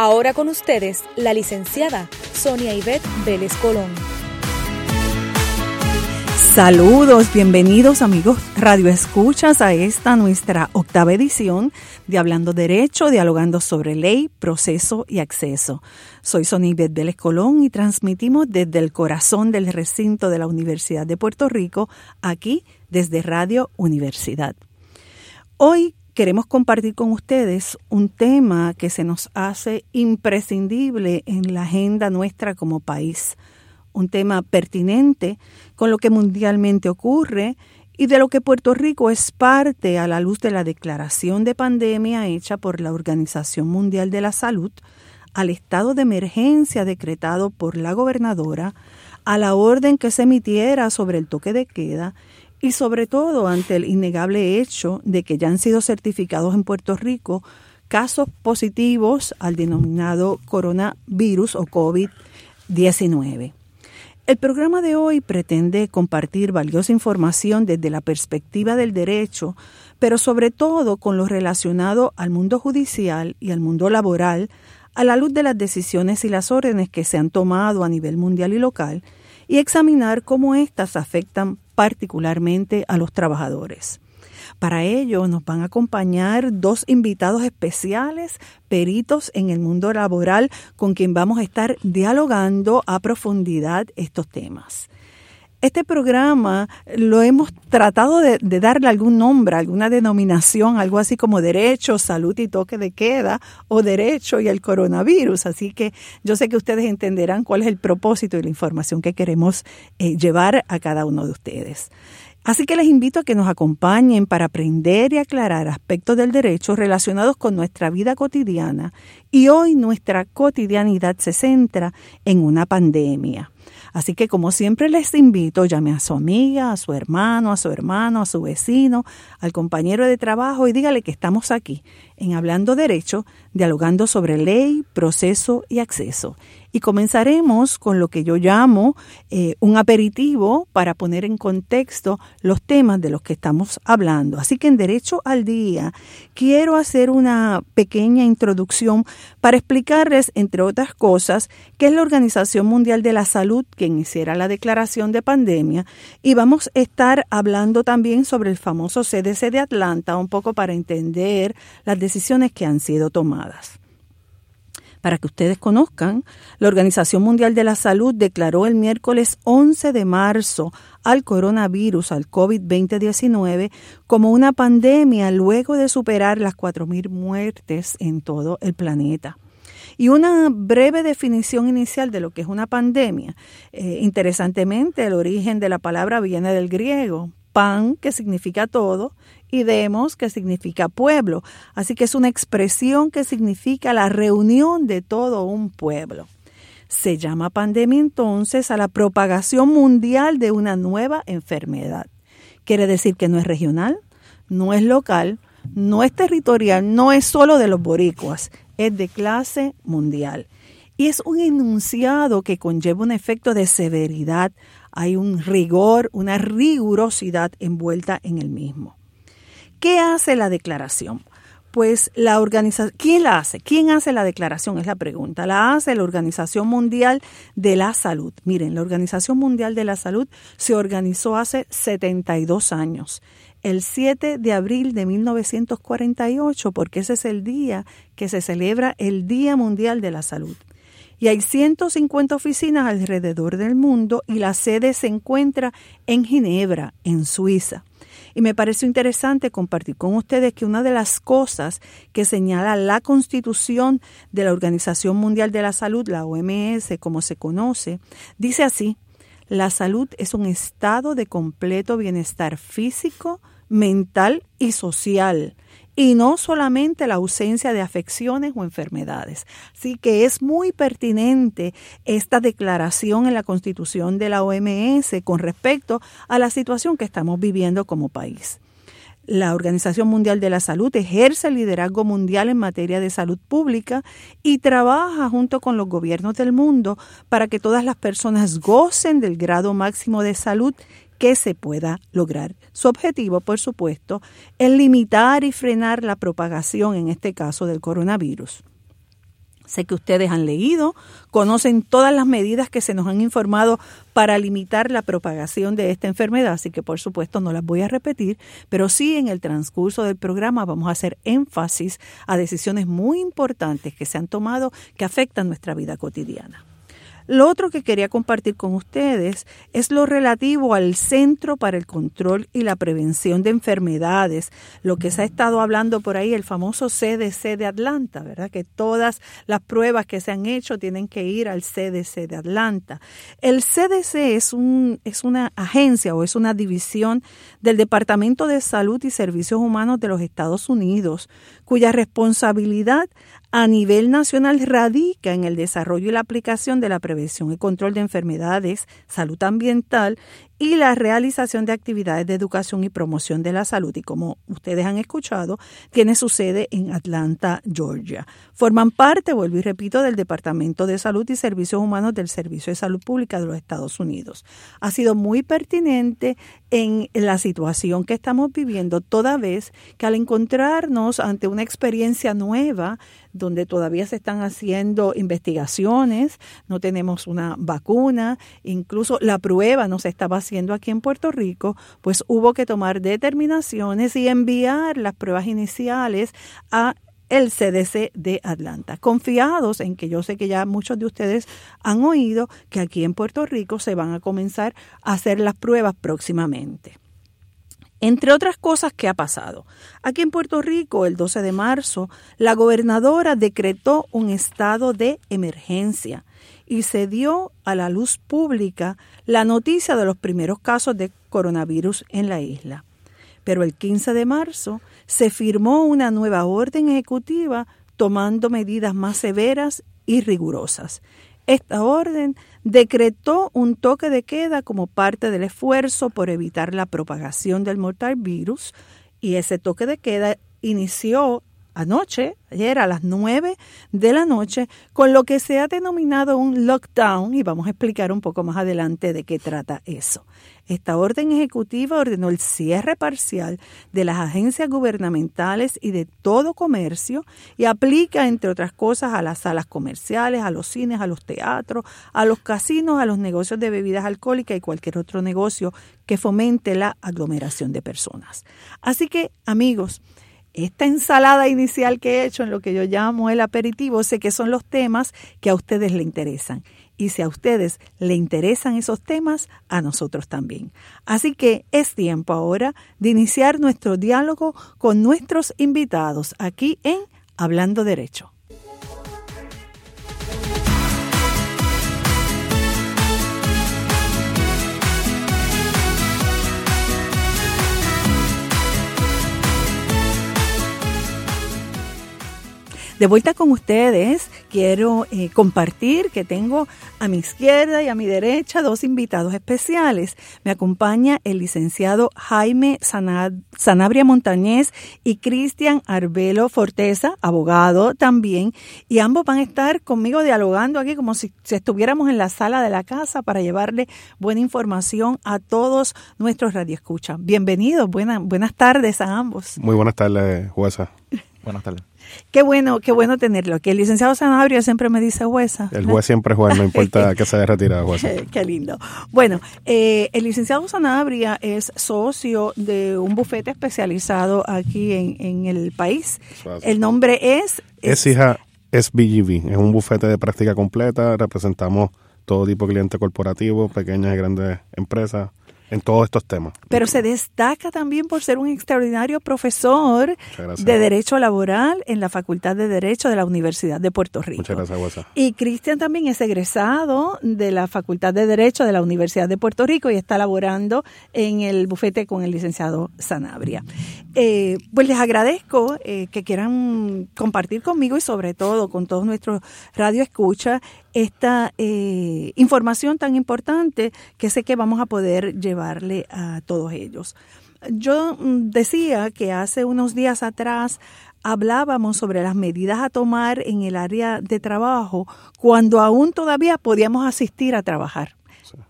Ahora con ustedes, la licenciada Sonia Ivette Vélez Colón. Saludos, bienvenidos amigos Radio Escuchas a esta nuestra octava edición de Hablando Derecho, dialogando sobre ley, proceso y acceso. Soy Sonia Ivette Vélez Colón y transmitimos desde el corazón del recinto de la Universidad de Puerto Rico, aquí desde Radio Universidad. Hoy queremos compartir con ustedes un tema que se nos hace imprescindible en la agenda nuestra como país, un tema pertinente con lo que mundialmente ocurre y de lo que Puerto Rico es parte a la luz de la declaración de pandemia hecha por la Organización Mundial de la Salud, al estado de emergencia decretado por la gobernadora, a la orden que se emitiera sobre el toque de queda y sobre todo ante el innegable hecho de que ya han sido certificados en Puerto Rico casos positivos al denominado coronavirus o COVID-19. El programa de hoy pretende compartir valiosa información desde la perspectiva del derecho, pero sobre todo con lo relacionado al mundo judicial y al mundo laboral, a la luz de las decisiones y las órdenes que se han tomado a nivel mundial y local, y examinar cómo éstas afectan particularmente a los trabajadores. Para ello nos van a acompañar dos invitados especiales, peritos en el mundo laboral, con quien vamos a estar dialogando a profundidad estos temas. Este programa lo hemos tratado de, darle algún nombre, alguna denominación, algo así como derecho, salud y toque de queda o derecho y el coronavirus. Así que yo sé que ustedes entenderán cuál es el propósito y la información que queremos eh, llevar a cada uno de ustedes. Así que les invito a que nos acompañen para aprender y aclarar aspectos del derecho relacionados con nuestra vida cotidiana. Y hoy nuestra cotidianidad se centra en una pandemia. Así que como siempre les invito, llame a su amiga, a su hermano, a su hermano, a su vecino, al compañero de trabajo y dígale que estamos aquí en Hablando Derecho, dialogando sobre ley, proceso y acceso. Y comenzaremos con lo que yo llamo eh, un aperitivo para poner en contexto los temas de los que estamos hablando. Así que en Derecho al Día quiero hacer una pequeña introducción para explicarles, entre otras cosas, qué es la Organización Mundial de la Salud, quien hiciera la declaración de pandemia, y vamos a estar hablando también sobre el famoso CDC de Atlanta, un poco para entender las decisiones que han sido tomadas. Para que ustedes conozcan, la Organización Mundial de la Salud declaró el miércoles 11 de marzo al coronavirus, al COVID-2019, como una pandemia luego de superar las 4.000 muertes en todo el planeta. Y una breve definición inicial de lo que es una pandemia. Eh, interesantemente, el origen de la palabra viene del griego, pan, que significa todo, y demos, que significa pueblo. Así que es una expresión que significa la reunión de todo un pueblo. Se llama pandemia entonces a la propagación mundial de una nueva enfermedad. Quiere decir que no es regional, no es local, no es territorial, no es solo de los boricuas, es de clase mundial. Y es un enunciado que conlleva un efecto de severidad, hay un rigor, una rigurosidad envuelta en el mismo. ¿Qué hace la declaración? Pues la organización, ¿quién la hace? ¿Quién hace la declaración? Es la pregunta. La hace la Organización Mundial de la Salud. Miren, la Organización Mundial de la Salud se organizó hace 72 años, el 7 de abril de 1948, porque ese es el día que se celebra el Día Mundial de la Salud. Y hay 150 oficinas alrededor del mundo y la sede se encuentra en Ginebra, en Suiza. Y me pareció interesante compartir con ustedes que una de las cosas que señala la constitución de la Organización Mundial de la Salud, la OMS como se conoce, dice así, la salud es un estado de completo bienestar físico, mental y social y no solamente la ausencia de afecciones o enfermedades. Así que es muy pertinente esta declaración en la Constitución de la OMS con respecto a la situación que estamos viviendo como país. La Organización Mundial de la Salud ejerce el liderazgo mundial en materia de salud pública y trabaja junto con los gobiernos del mundo para que todas las personas gocen del grado máximo de salud que se pueda lograr. Su objetivo, por supuesto, es limitar y frenar la propagación, en este caso, del coronavirus. Sé que ustedes han leído, conocen todas las medidas que se nos han informado para limitar la propagación de esta enfermedad, así que por supuesto no las voy a repetir, pero sí en el transcurso del programa vamos a hacer énfasis a decisiones muy importantes que se han tomado que afectan nuestra vida cotidiana. Lo otro que quería compartir con ustedes es lo relativo al Centro para el Control y la Prevención de Enfermedades, lo que se ha estado hablando por ahí, el famoso CDC de Atlanta, ¿verdad? Que todas las pruebas que se han hecho tienen que ir al CDC de Atlanta. El CDC es, un, es una agencia o es una división del Departamento de Salud y Servicios Humanos de los Estados Unidos, cuya responsabilidad a nivel nacional radica en el desarrollo y la aplicación de la prevención y control de enfermedades, salud ambiental y la realización de actividades de educación y promoción de la salud. Y como ustedes han escuchado, tiene su sede en Atlanta, Georgia. Forman parte, vuelvo y repito, del Departamento de Salud y Servicios Humanos del Servicio de Salud Pública de los Estados Unidos. Ha sido muy pertinente en la situación que estamos viviendo, toda vez que al encontrarnos ante una experiencia nueva, donde todavía se están haciendo investigaciones, no tenemos una vacuna, incluso la prueba no se estaba haciendo aquí en Puerto Rico, pues hubo que tomar determinaciones y enviar las pruebas iniciales a el CDC de Atlanta, confiados en que yo sé que ya muchos de ustedes han oído que aquí en Puerto Rico se van a comenzar a hacer las pruebas próximamente. Entre otras cosas que ha pasado, aquí en Puerto Rico el 12 de marzo la gobernadora decretó un estado de emergencia y se dio a la luz pública la noticia de los primeros casos de coronavirus en la isla. Pero el 15 de marzo se firmó una nueva orden ejecutiva tomando medidas más severas y rigurosas. Esta orden decretó un toque de queda como parte del esfuerzo por evitar la propagación del mortal virus y ese toque de queda inició anoche, ayer a las 9 de la noche, con lo que se ha denominado un lockdown y vamos a explicar un poco más adelante de qué trata eso. Esta orden ejecutiva ordenó el cierre parcial de las agencias gubernamentales y de todo comercio y aplica, entre otras cosas, a las salas comerciales, a los cines, a los teatros, a los casinos, a los negocios de bebidas alcohólicas y cualquier otro negocio que fomente la aglomeración de personas. Así que, amigos, esta ensalada inicial que he hecho en lo que yo llamo el aperitivo, sé que son los temas que a ustedes les interesan. Y si a ustedes le interesan esos temas, a nosotros también. Así que es tiempo ahora de iniciar nuestro diálogo con nuestros invitados aquí en Hablando Derecho. De vuelta con ustedes, quiero eh, compartir que tengo a mi izquierda y a mi derecha dos invitados especiales. Me acompaña el licenciado Jaime Sanabria Montañez y Cristian Arbelo Forteza, abogado también, y ambos van a estar conmigo dialogando aquí como si, estuviéramos en la sala de la casa para llevarle buena información a todos nuestros radioescuchas. Bienvenidos, buenas tardes a ambos. Muy buenas tardes, jueza. Buenas tardes. Qué bueno, qué bueno tenerlo. Que el licenciado Sanabria siempre me dice jueza. El juez siempre juez, no importa que se haya retirado, juez. qué lindo. Bueno, eh, el licenciado Sanabria es socio de un bufete especializado aquí en, el país. El nombre es... Es hija SBGV, es un bufete de práctica completa, representamos todo tipo de clientes corporativos, pequeñas y grandes empresas en todos estos temas. Pero se destaca también por ser un extraordinario profesor de Derecho Laboral en la Facultad de Derecho de la Universidad de Puerto Rico. Muchas gracias, Huesa. Y Cristian también es egresado de la Facultad de Derecho de la Universidad de Puerto Rico y está laborando en el bufete con el licenciado Sanabria. Eh, pues les agradezco eh, que quieran compartir conmigo y sobre todo con todos nuestros radioescuchas esta eh, información tan importante que sé que vamos a poder a todos ellos. Yo mm, decía que hace unos días atrás hablábamos sobre las medidas a tomar en el área de trabajo cuando aún todavía podíamos asistir a trabajar.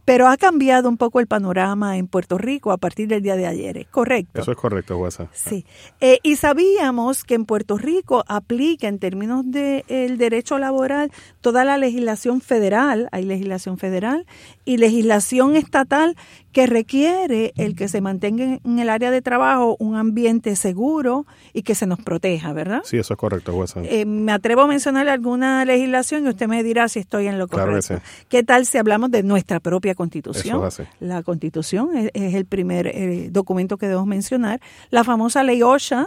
Pero ha cambiado un poco el panorama en Puerto Rico a partir del día de ayer, ¿es correcto? Eso es correcto, Jueza. Sí. Eh, y sabíamos que en Puerto Rico aplica en términos del de, derecho laboral toda la legislación federal, hay legislación federal, y legislación estatal que requiere el que se mantenga en el área de trabajo un ambiente seguro y que se nos proteja, ¿verdad? Sí, eso es correcto, jueza. Eh, me atrevo a mencionar alguna legislación y usted me dirá si estoy en lo correcto. ¿Qué tal si hablamos de nuestra propia constitución? La constitución es, el primer eh, documento que debemos mencionar. La famosa ley OSHA.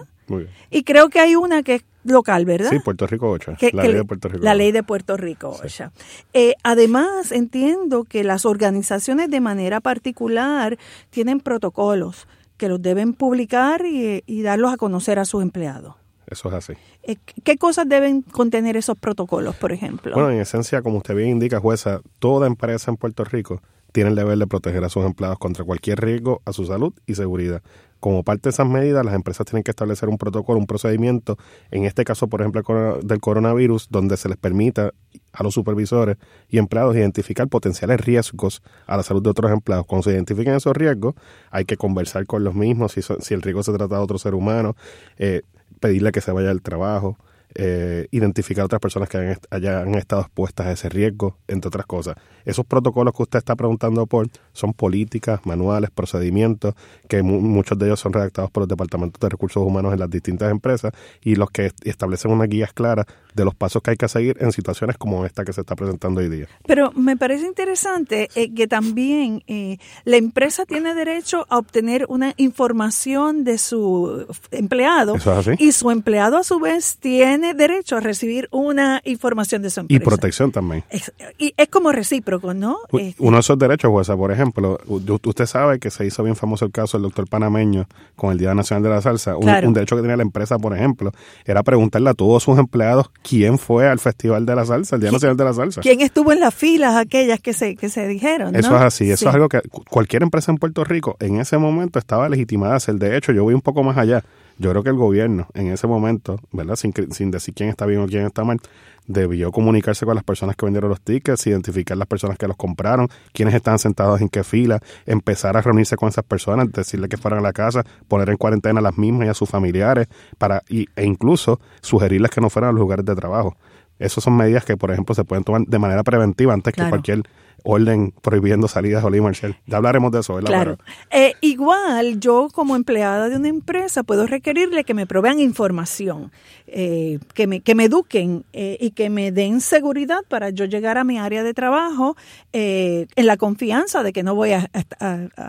Y creo que hay una que es local, ¿verdad? Sí, Puerto Rico 8. la ley de Puerto Rico. La ley de Puerto Rico eh, además, entiendo que las organizaciones de manera particular tienen protocolos que los deben publicar y, darlos a conocer a sus empleados. Eso es así. Eh, ¿Qué cosas deben contener esos protocolos, por ejemplo? Bueno, en esencia, como usted bien indica, jueza, toda empresa en Puerto Rico tiene el deber de proteger a sus empleados contra cualquier riesgo a su salud y seguridad. Como parte de esas medidas, las empresas tienen que establecer un protocolo, un procedimiento, en este caso, por ejemplo, del coronavirus, donde se les permita a los supervisores y empleados identificar potenciales riesgos a la salud de otros empleados. Cuando se identifiquen esos riesgos, hay que conversar con los mismos, si, si el riesgo se trata de otro ser humano, eh, pedirle que se vaya al trabajo, eh, identificar a otras personas que hayan, estado expuestas a ese riesgo, entre otras cosas. Esos protocolos que usted está preguntando por son políticas, manuales, procedimientos, que muchos de ellos son redactados por los departamentos de recursos humanos en las distintas empresas y los que establecen unas guías claras de los pasos que hay que seguir en situaciones como esta que se está presentando hoy día. Pero me parece interesante eh, que también eh, la empresa tiene derecho a obtener una información de su empleado y su empleado a su vez tiene derecho a recibir una información de su empresa. Y protección también. y es como recíproco, ¿no? Este uno de esos derechos, jueza, por ejemplo, usted sabe que se hizo bien famoso el caso del doctor panameño con el Día Nacional de la Salsa. Un, un derecho que tenía la empresa, por ejemplo, era preguntarle a todos sus empleados quién fue al Festival de la Salsa, el Día Nacional de la Salsa. ¿Quién estuvo en las filas aquellas que se, que se dijeron? Eso es así, eso es algo que cualquier empresa en Puerto Rico en ese momento estaba legitimada a hacer. De hecho, yo voy un poco más allá. Yo creo que el gobierno en ese momento, ¿verdad? Sin, sin decir quién está bien o quién está mal, debió comunicarse con las personas que vendieron los tickets, identificar las personas que los compraron, quiénes estaban sentados en qué fila, empezar a reunirse con esas personas, decirle que fueran a la casa, poner en cuarentena a las mismas y a sus familiares, para y, e incluso sugerirles que no fueran a los lugares de trabajo. Esas son medidas que, por ejemplo, se pueden tomar de manera preventiva antes que cualquier orden prohibiendo salidas Oli Marshall. Ya hablaremos de eso, ¿verdad? Claro. Eh, igual, yo como empleada de una empresa puedo requerirle que me provean información, eh, que, me, que me eduquen eh, y que me den seguridad para yo llegar a mi área de trabajo en la confianza de que no voy a,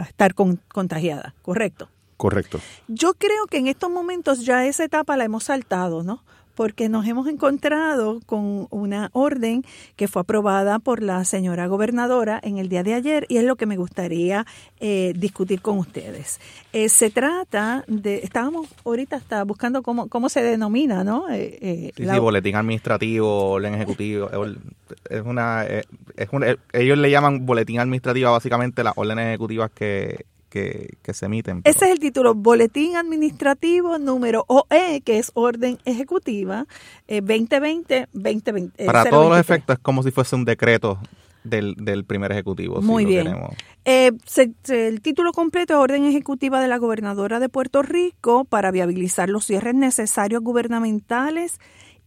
estar contagiada, ¿correcto? Correcto. Yo creo que en estos momentos ya esa etapa la hemos saltado, ¿no? Porque nos hemos encontrado con una orden que fue aprobada por la señora gobernadora en el día de ayer y es lo que me gustaría eh, discutir con ustedes. Eh, se trata de, estábamos ahorita hasta buscando cómo, cómo se denomina, ¿no? Eh, sí, sí, boletín administrativo, orden ejecutivo, es una, es ellos le llaman boletín administrativo básicamente las órdenes ejecutivas que que, se emiten. Ese es el título, Boletín Administrativo número OE, que es Orden Ejecutiva 2020-2020. Eh, Para todos los efectos es como si fuese un decreto del, del primer ejecutivo. Muy bien. Eh, el título completo es Orden Ejecutiva de la Gobernadora de Puerto Rico para viabilizar los cierres necesarios gubernamentales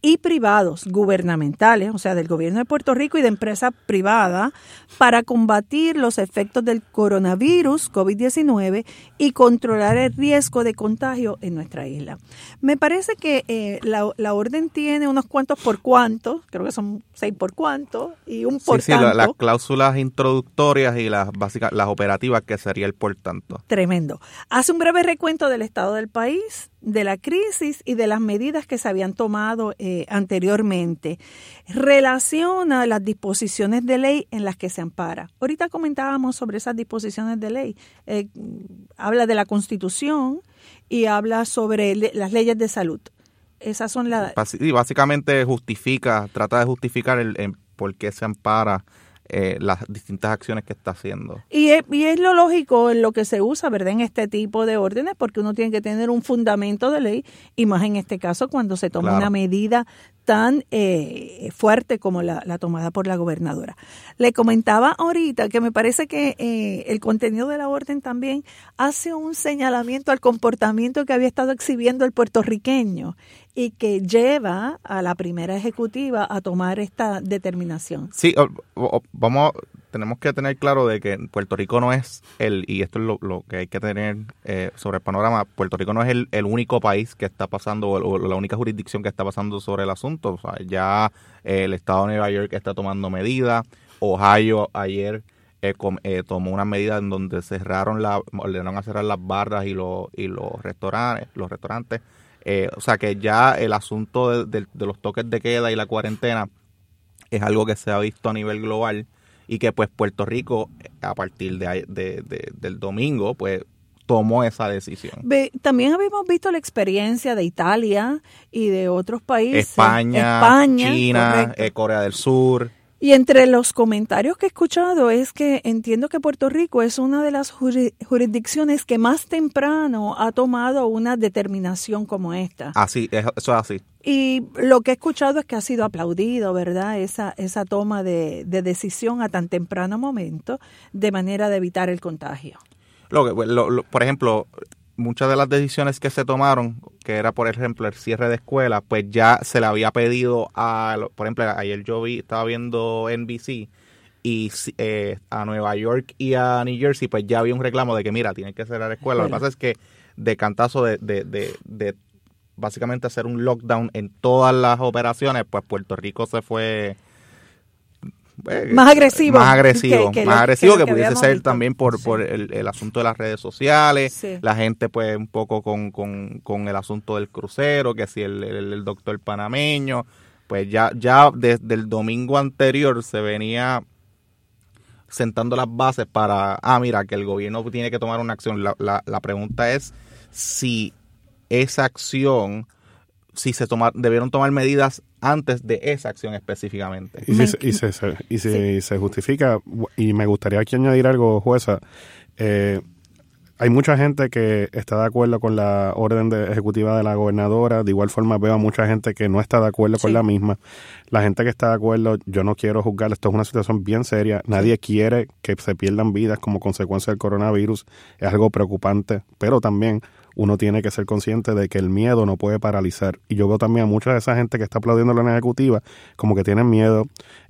y privados gubernamentales, o sea, del gobierno de Puerto Rico y de empresas privadas, para combatir los efectos del coronavirus COVID-19 y controlar el riesgo de contagio en nuestra isla. Me parece que eh, la, orden tiene unos cuantos por cuantos, creo que son seis por cuantos y un por sí, tanto. Sí, las cláusulas introductorias y las básicas, las operativas que sería el por tanto. Tremendo. Hace un breve recuento del estado del país, de la crisis y de las medidas que se habían tomado eh, anteriormente. Relaciona las disposiciones de ley en las que se ampara. Ahorita comentábamos sobre esas disposiciones de ley. Eh, habla de la Constitución y habla sobre las leyes de salud. Esas son las... Y básicamente justifica, trata de justificar el, el por qué se ampara eh, las distintas acciones que está haciendo. Y es, y es, lo lógico en lo que se usa, ¿verdad? En este tipo de órdenes, porque uno tiene que tener un fundamento de ley, y más en este caso cuando se toma una medida tan eh, fuerte como la, tomada por la gobernadora. Le comentaba ahorita que me parece que eh, el contenido de la orden también hace un señalamiento al comportamiento que había estado exhibiendo el puertorriqueño y que lleva a la primera ejecutiva a tomar esta determinación. Sí, vamos, tenemos que tener claro de que Puerto Rico no es el, y esto es lo, que hay que tener eh, sobre el panorama, Puerto Rico no es el, único país que está pasando, o, la única jurisdicción que está pasando sobre el asunto. O sea, ya eh, el estado de Nueva York está tomando medidas, Ohio ayer eh, tomó una medida en donde cerraron la, ordenaron a cerrar las barras y, los y los restaurantes, los restaurantes. O sea que ya el asunto de los toques de queda y la cuarentena es algo que se ha visto a nivel global y que pues Puerto Rico a partir de, de, del domingo pues tomó esa decisión. también habíamos visto la experiencia de Italia y de otros países. España, China, eh, Corea del Sur. Y entre los comentarios que he escuchado es que entiendo que Puerto Rico es una de las jurisdicciones que más temprano ha tomado una determinación como esta. Así, eso es así. Y lo que he escuchado es que ha sido aplaudido, ¿verdad? Esa, esa toma de, decisión a tan temprano momento de manera de evitar el contagio. Lo que, por ejemplo, muchas de las decisiones que se tomaron, que era por ejemplo el cierre de escuelas, pues ya se le había pedido a, por ejemplo, ayer yo vi, estaba viendo NBC y eh, a Nueva York y a New Jersey, pues ya había un reclamo de que mira, tienen que cerrar escuelas. Lo que pasa es que de cantazo de, de, de, de básicamente hacer un lockdown en todas las operaciones, pues Puerto Rico se fue eh, más agresivo. Más agresivo, que, más agresivo que, pudiese ser también por, por el, asunto de las redes sociales, la gente pues un poco con, con, el asunto del crucero, que si el, el, doctor panameño, pues ya, ya desde el domingo anterior se venía sentando las bases para, ah, mira, que el gobierno tiene que tomar una acción. La, la, la pregunta es si esa acción si se toma, debieron tomar medidas antes de esa acción específicamente. Y, si, y, se, y se justifica, y me gustaría aquí añadir algo, jueza, eh, hay mucha gente que está de acuerdo con la orden de ejecutiva de la gobernadora. De igual forma veo a mucha gente que no está de acuerdo con la misma. La gente que está de acuerdo, yo no quiero juzgar. Esto es una situación bien seria. Nadie quiere que se pierdan vidas como consecuencia del coronavirus. Es algo preocupante. Pero también uno tiene que ser consciente de que el miedo no puede paralizar. Y yo veo también a mucha de esa gente que está aplaudiendo la ejecutiva como que tienen miedo,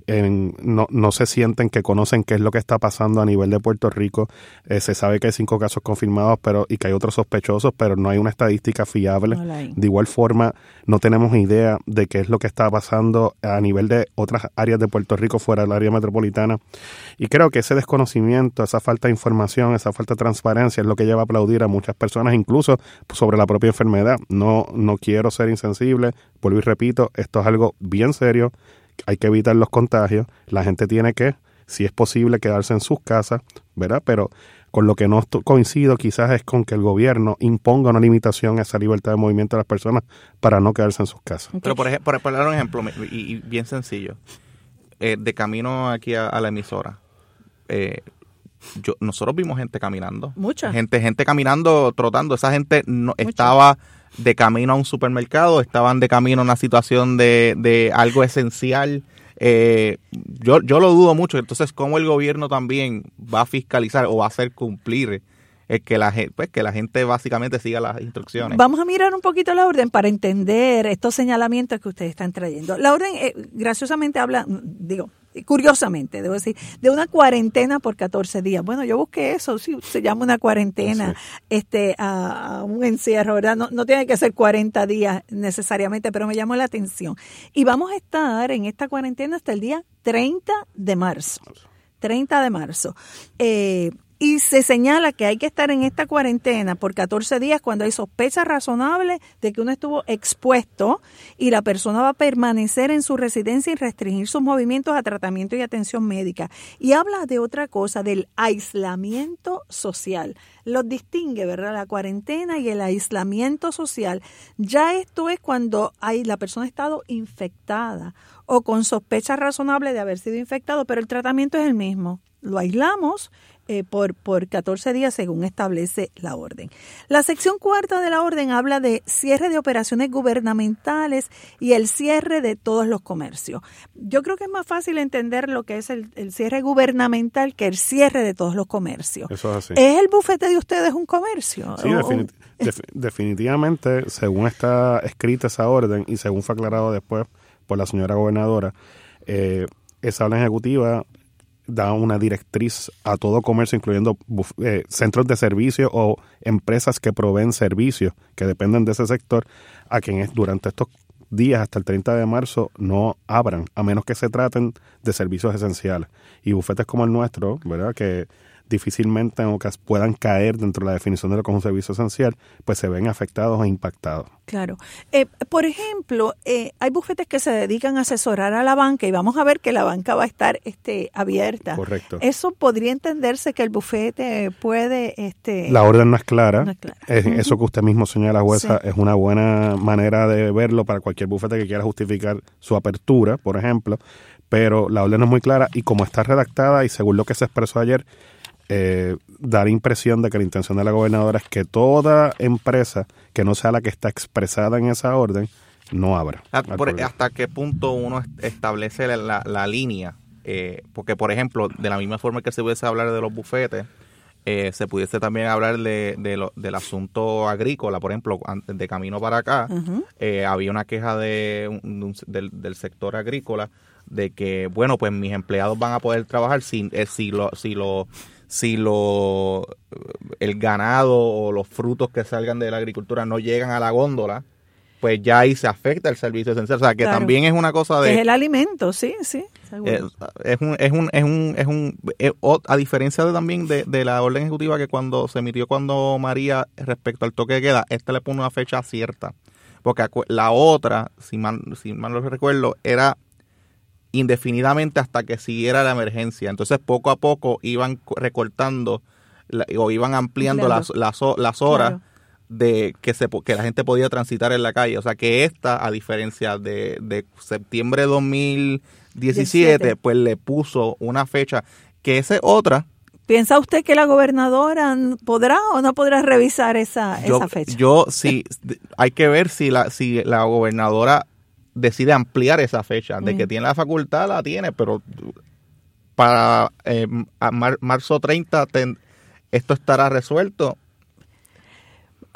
no, no se sienten que conocen qué es lo que está pasando a nivel de Puerto Rico. Eh, se sabe que hay cinco casos confirmados pero y que hay otros sospechosos, pero no hay una estadística fiable. De igual forma, no tenemos idea de qué es lo que está pasando a nivel de otras áreas de Puerto Rico fuera del área metropolitana. Y creo que ese desconocimiento, esa falta de información, esa falta de transparencia es lo que lleva a aplaudir a muchas personas, incluso sobre la propia enfermedad. No, no quiero ser insensible, vuelvo y repito, esto es algo bien serio hay que evitar los contagios, la gente tiene que, si es posible, quedarse en sus casas, ¿verdad? Pero con lo que no coincido quizás es con que el gobierno imponga una limitación a esa libertad de movimiento de las personas para no quedarse en sus casas. Pero por ejemplo, por dar un ejemplo, y, bien sencillo, eh, de camino aquí a, la emisora, eh, yo, nosotros vimos gente caminando. Mucha. Gente, gente caminando, trotando. Esa gente no estaba de camino a un supermercado, estaban de camino a una situación de, de algo esencial. Eh, yo, yo lo dudo mucho. Entonces, ¿cómo el gobierno también va a fiscalizar o va a hacer cumplir es que la gente, pues que la gente básicamente siga las instrucciones. Vamos a mirar un poquito la orden para entender estos señalamientos que ustedes están trayendo. La orden eh, graciosamente habla, digo, curiosamente, debo decir, de una cuarentena por 14 días. Bueno, yo busqué eso, sí, se llama una cuarentena, este, a, un encierro, ¿verdad? No, no tiene que ser 40 días necesariamente, pero me llamó la atención. Y vamos a estar en esta cuarentena hasta el día 30 de marzo. 30 de marzo. Eh, y se señala que hay que estar en esta cuarentena por 14 días cuando hay sospecha razonable de que uno estuvo expuesto y la persona va a permanecer en su residencia y restringir sus movimientos a tratamiento y atención médica. Y habla de otra cosa, del aislamiento social. Los distingue, ¿verdad? La cuarentena y el aislamiento social. Ya esto es cuando hay, la persona ha estado infectada o con sospecha razonable de haber sido infectado, pero el tratamiento es el mismo. Lo aislamos eh, por, por 14 días según establece la orden. La sección cuarta de la orden habla de cierre de operaciones gubernamentales y el cierre de todos los comercios. Yo creo que es más fácil entender lo que es el, cierre gubernamental que el cierre de todos los comercios. Eso es así. ¿Es el bufete de ustedes un comercio? Sí, definitivamente, según está escrita esa orden y según fue aclarado después por la señora gobernadora, eh, esa orden ejecutiva da una directriz a todo comercio, incluyendo eh, centros de servicio o empresas que proveen servicios que dependen de ese sector, a quienes durante estos días hasta el 30 de marzo no abran, a menos que se traten de servicios esenciales. Y bufetes como el nuestro, ¿verdad? Que difícilmente puedan caer dentro de la definición de lo que es un servicio esencial, pues se ven afectados e impactados. Claro. Eh, por ejemplo, eh, hay bufetes que se dedican a asesorar a la banca y vamos a ver que la banca va a estar este, abierta. Correcto. Eso podría entenderse que el bufete puede... Este, la orden no es clara. Eso que usted mismo señala, jueza, es una buena manera de verlo para cualquier bufete que quiera justificar su apertura, por ejemplo, pero la orden no es muy clara y como está redactada y según lo que se expresó ayer, eh, dar impresión de que la intención de la gobernadora es que toda empresa que no sea la que está expresada en esa orden no abra. Ah, ¿Hasta qué punto uno establece la, línea? Eh, porque, por ejemplo, de la misma forma que se pudiese hablar de los bufetes, eh, se pudiese también hablar de, del asunto agrícola, por ejemplo, de camino para acá, eh, había una queja de, del, del, sector agrícola de que, bueno, pues mis empleados van a poder trabajar si, si, lo, si lo si lo, el ganado o los frutos que salgan de la agricultura no llegan a la góndola, pues ya ahí se afecta el servicio esencial. O sea, que también es una cosa de... Es el alimento, sí, sí. Es, es, un, es un, es un, es un, a diferencia de también de, de, la orden ejecutiva que cuando se emitió cuando María respecto al toque de queda, esta le pone una fecha cierta. Porque la otra, si mal, si mal no recuerdo, era indefinidamente hasta que siguiera la emergencia. Entonces, poco a poco iban recortando o iban ampliando las, las, las, horas de que, se, que la gente podía transitar en la calle. O sea, que esta, a diferencia de, de septiembre de 2017, pues le puso una fecha que esa otra. ¿Piensa usted que la gobernadora podrá o no podrá revisar esa, esa fecha? Yo sí, hay que ver si la, si la gobernadora decide ampliar esa fecha. De que mm. tiene la facultad, la tiene, pero para eh, marzo 30 esto estará resuelto.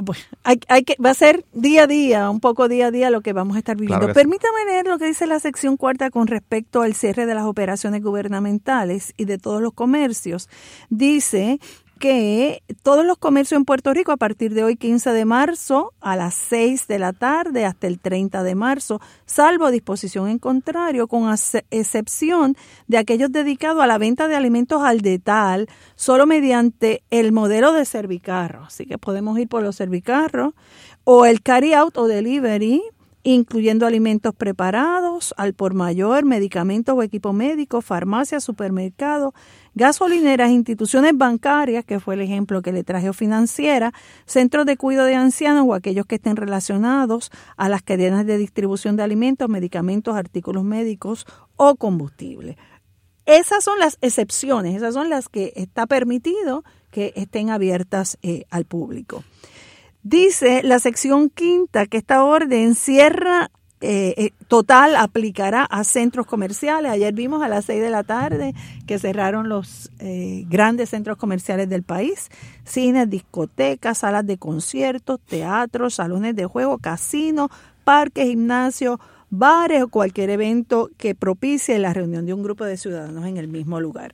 Pues hay, hay, que, va a ser día a día, un poco día a día lo que vamos a estar viviendo. Permítame leer lo que dice la sección cuarta con respecto al cierre de las operaciones gubernamentales y de todos los comercios. Dice que todos los comercios en Puerto Rico a partir de hoy 15 de marzo a las 6 de la tarde hasta el 30 de marzo, salvo disposición en contrario, con excepción de aquellos dedicados a la venta de alimentos al detal, solo mediante el modelo de servicarro. Así que podemos ir por los servicarros o el carry out o delivery incluyendo alimentos preparados, al por mayor, medicamentos o equipo médico, farmacias, supermercados, gasolineras, instituciones bancarias, que fue el ejemplo que le traje o financiera, centros de cuidado de ancianos o aquellos que estén relacionados a las cadenas de distribución de alimentos, medicamentos, artículos médicos o combustible. Esas son las excepciones, esas son las que está permitido que estén abiertas eh, al público. Dice la sección quinta que esta orden cierra eh, eh, total aplicará a centros comerciales. Ayer vimos a las 6 de la tarde que cerraron los eh, grandes centros comerciales del país, cines, discotecas, salas de conciertos, teatros, salones de juego, casinos, parques, gimnasios, bares o cualquier evento que propicie la reunión de un grupo de ciudadanos en el mismo lugar.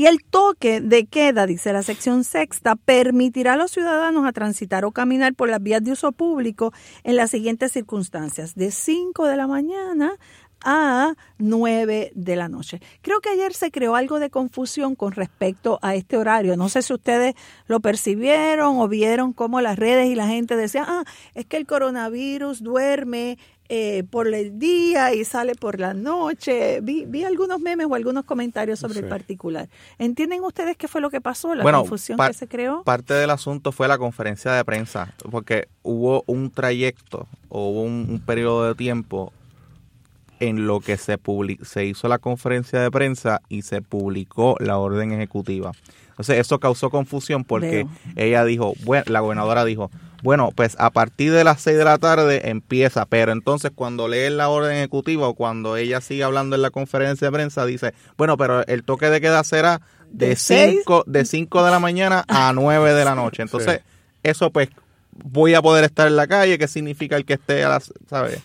Y el toque de queda, dice la sección sexta, permitirá a los ciudadanos a transitar o caminar por las vías de uso público en las siguientes circunstancias, de 5 de la mañana a 9 de la noche. Creo que ayer se creó algo de confusión con respecto a este horario. No sé si ustedes lo percibieron o vieron cómo las redes y la gente decía, ah, es que el coronavirus duerme eh, por el día y sale por la noche. Vi, vi algunos memes o algunos comentarios sobre el particular. ¿Entienden ustedes qué fue lo que pasó, la confusión que se creó? Parte del asunto fue la conferencia de prensa, porque hubo un trayecto o hubo un, periodo de tiempo en lo que se, se hizo la conferencia de prensa y se publicó la orden ejecutiva. Entonces eso causó confusión porque ella dijo, bueno, la gobernadora dijo, bueno, pues a partir de las 6 de la tarde empieza, pero entonces cuando leen la orden ejecutiva o cuando ella sigue hablando en la conferencia de prensa, dice, bueno, pero el toque de queda será de 5 de, cinco de la mañana a 9 de la noche. Entonces, eso pues voy a poder estar en la calle, ¿qué significa el que esté a las, ¿sabes?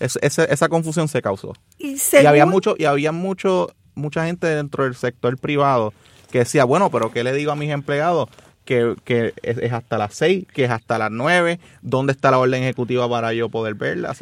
Esa, esa confusión se causó. Y, y había mucho, y había mucho, mucha gente dentro del sector privado que decía, bueno, pero ¿qué le digo a mis empleados? Que, es, hasta las 6, que es hasta las 9, ¿dónde está la orden ejecutiva para yo poder verla?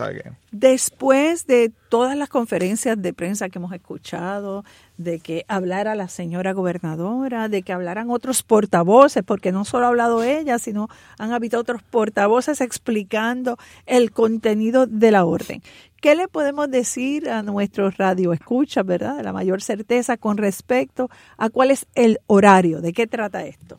Después de todas las conferencias de prensa que hemos escuchado, de que hablara la señora gobernadora, de que hablaran otros portavoces, porque no solo ha hablado ella, sino han habido otros portavoces explicando el contenido de la orden. ¿Qué le podemos decir a nuestros radioescuchas, verdad? De la mayor certeza con respecto a cuál es el horario, de qué trata esto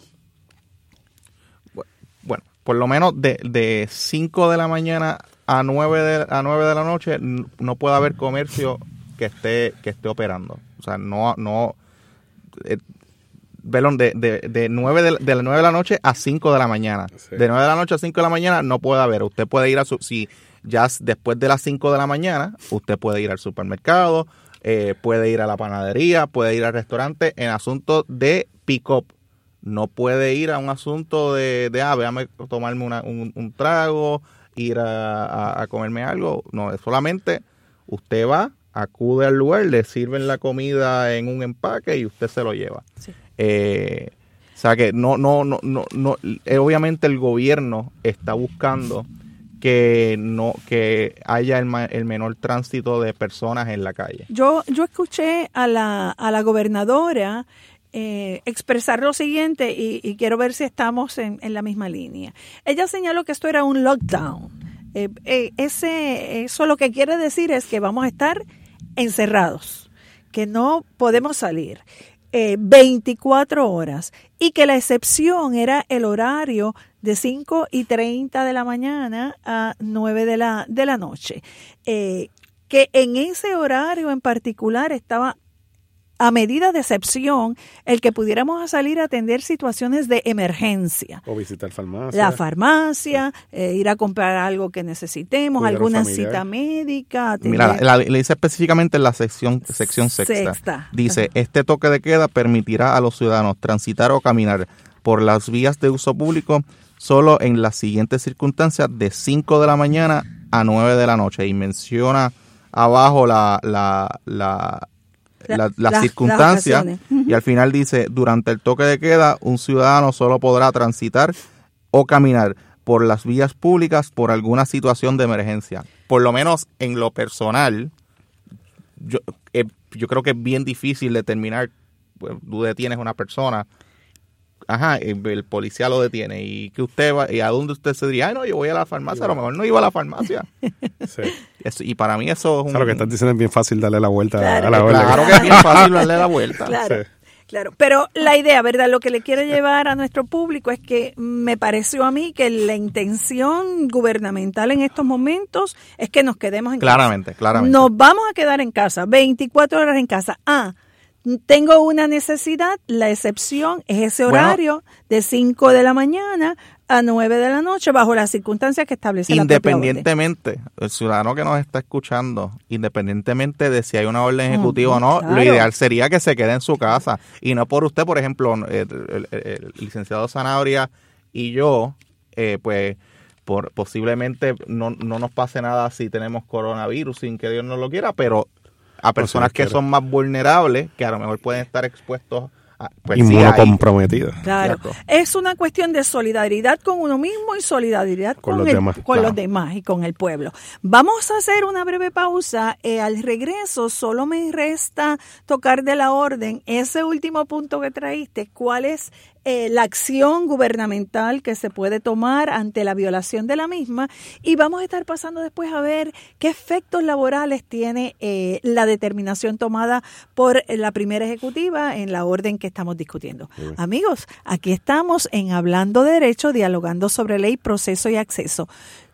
por lo menos de, de 5 de la mañana a 9 de, a 9 de la noche no puede haber comercio que esté que esté operando. O sea, no no eh, de, de, de, 9 de, de, 9 de la noche a 5 de la mañana. De 9 de la noche a 5 de la mañana no puede haber. Usted puede ir a su si ya después de las 5 de la mañana, usted puede ir al supermercado, eh, puede ir a la panadería, puede ir al restaurante en asunto de pick-up no puede ir a un asunto de, de ah, véame tomarme un, trago, ir a, comerme algo. No, es solamente usted va, acude al lugar, le sirven la comida en un empaque y usted se lo lleva. Eh, o sea que no, no, no, no, no, eh, obviamente el gobierno está buscando que no que haya el, el, menor tránsito de personas en la calle. Yo yo escuché a la, a la gobernadora eh, expresar lo siguiente y, quiero ver si estamos en, la misma línea. Ella señaló que esto era un lockdown. Eh, eh, ese, eso lo que quiere decir es que vamos a estar encerrados, que no podemos salir. 24 horas y que la excepción era el horario de 5 y 30 de la mañana a 9 de la, de la noche. que en ese horario en particular estaba a medida de excepción el que pudiéramos salir a atender situaciones de emergencia. O visitar farmacia. La farmacia, eh, ir a comprar algo que necesitemos, alguna cita médica. Mira, le dice específicamente en la sección, sección sexta. Dice, este toque de queda permitirá a los ciudadanos transitar o caminar por las vías de uso público solo en las siguientes circunstancias de 5 de la mañana a 9 de la noche. Y menciona abajo la, la, la las circunstancias y al final dice, durante el toque de queda, un ciudadano solo podrá transitar o caminar por las vías públicas por alguna situación de emergencia. Por lo menos en lo personal, yo, eh, yo creo que es bien difícil determinar, pues, tú detienes a una persona ajá, el policía lo detiene y que usted va, y a dónde usted se diría, ay no, yo voy a la farmacia, a lo mejor no iba a la farmacia. sí. y para mí eso es un... O lo que estás diciendo es bien fácil darle la vuelta a la orden. Claro que es bien fácil darle la vuelta. Claro. Claro, pero la idea, ¿verdad? Lo que le quiero llevar a nuestro público es que me pareció a mí que la intención gubernamental en estos momentos es que nos quedemos en claramente, casa. Claramente, claramente. Nos vamos a quedar en casa, 24 horas en casa. Ah, tengo una necesidad, la excepción es ese horario de 5 de la mañana a 9 de la noche bajo las circunstancias que establece la Independientemente, el ciudadano que nos está escuchando, independientemente de si hay una orden ejecutiva o no, lo ideal sería que se quede en su casa. Y no por usted, por ejemplo, el, licenciado Zanabria y yo, eh, pues por, posiblemente no, no nos pase nada si tenemos coronavirus sin que Dios nos lo quiera, pero a personas que son más vulnerables, que a lo mejor pueden estar expuestos a pues inmunocomprometida. Claro. Es una cuestión de solidaridad con uno mismo y solidaridad con, los, demás. con los demás y con el pueblo. Vamos a hacer una breve pausa. Eh, al regreso solo me resta tocar de la orden ese último punto que traíste. ¿Cuál es eh, la acción gubernamental que se puede tomar ante la violación de la misma y vamos a estar pasando después a ver qué efectos laborales tiene eh, la determinación tomada por la primera ejecutiva en la orden que estamos discutiendo. Amigos, aquí estamos en Hablando Derecho, dialogando sobre ley, proceso y acceso.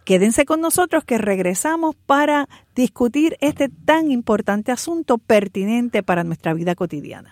Quédense con nosotros que regresamos para discutir este tan importante asunto pertinente para nuestra vida cotidiana.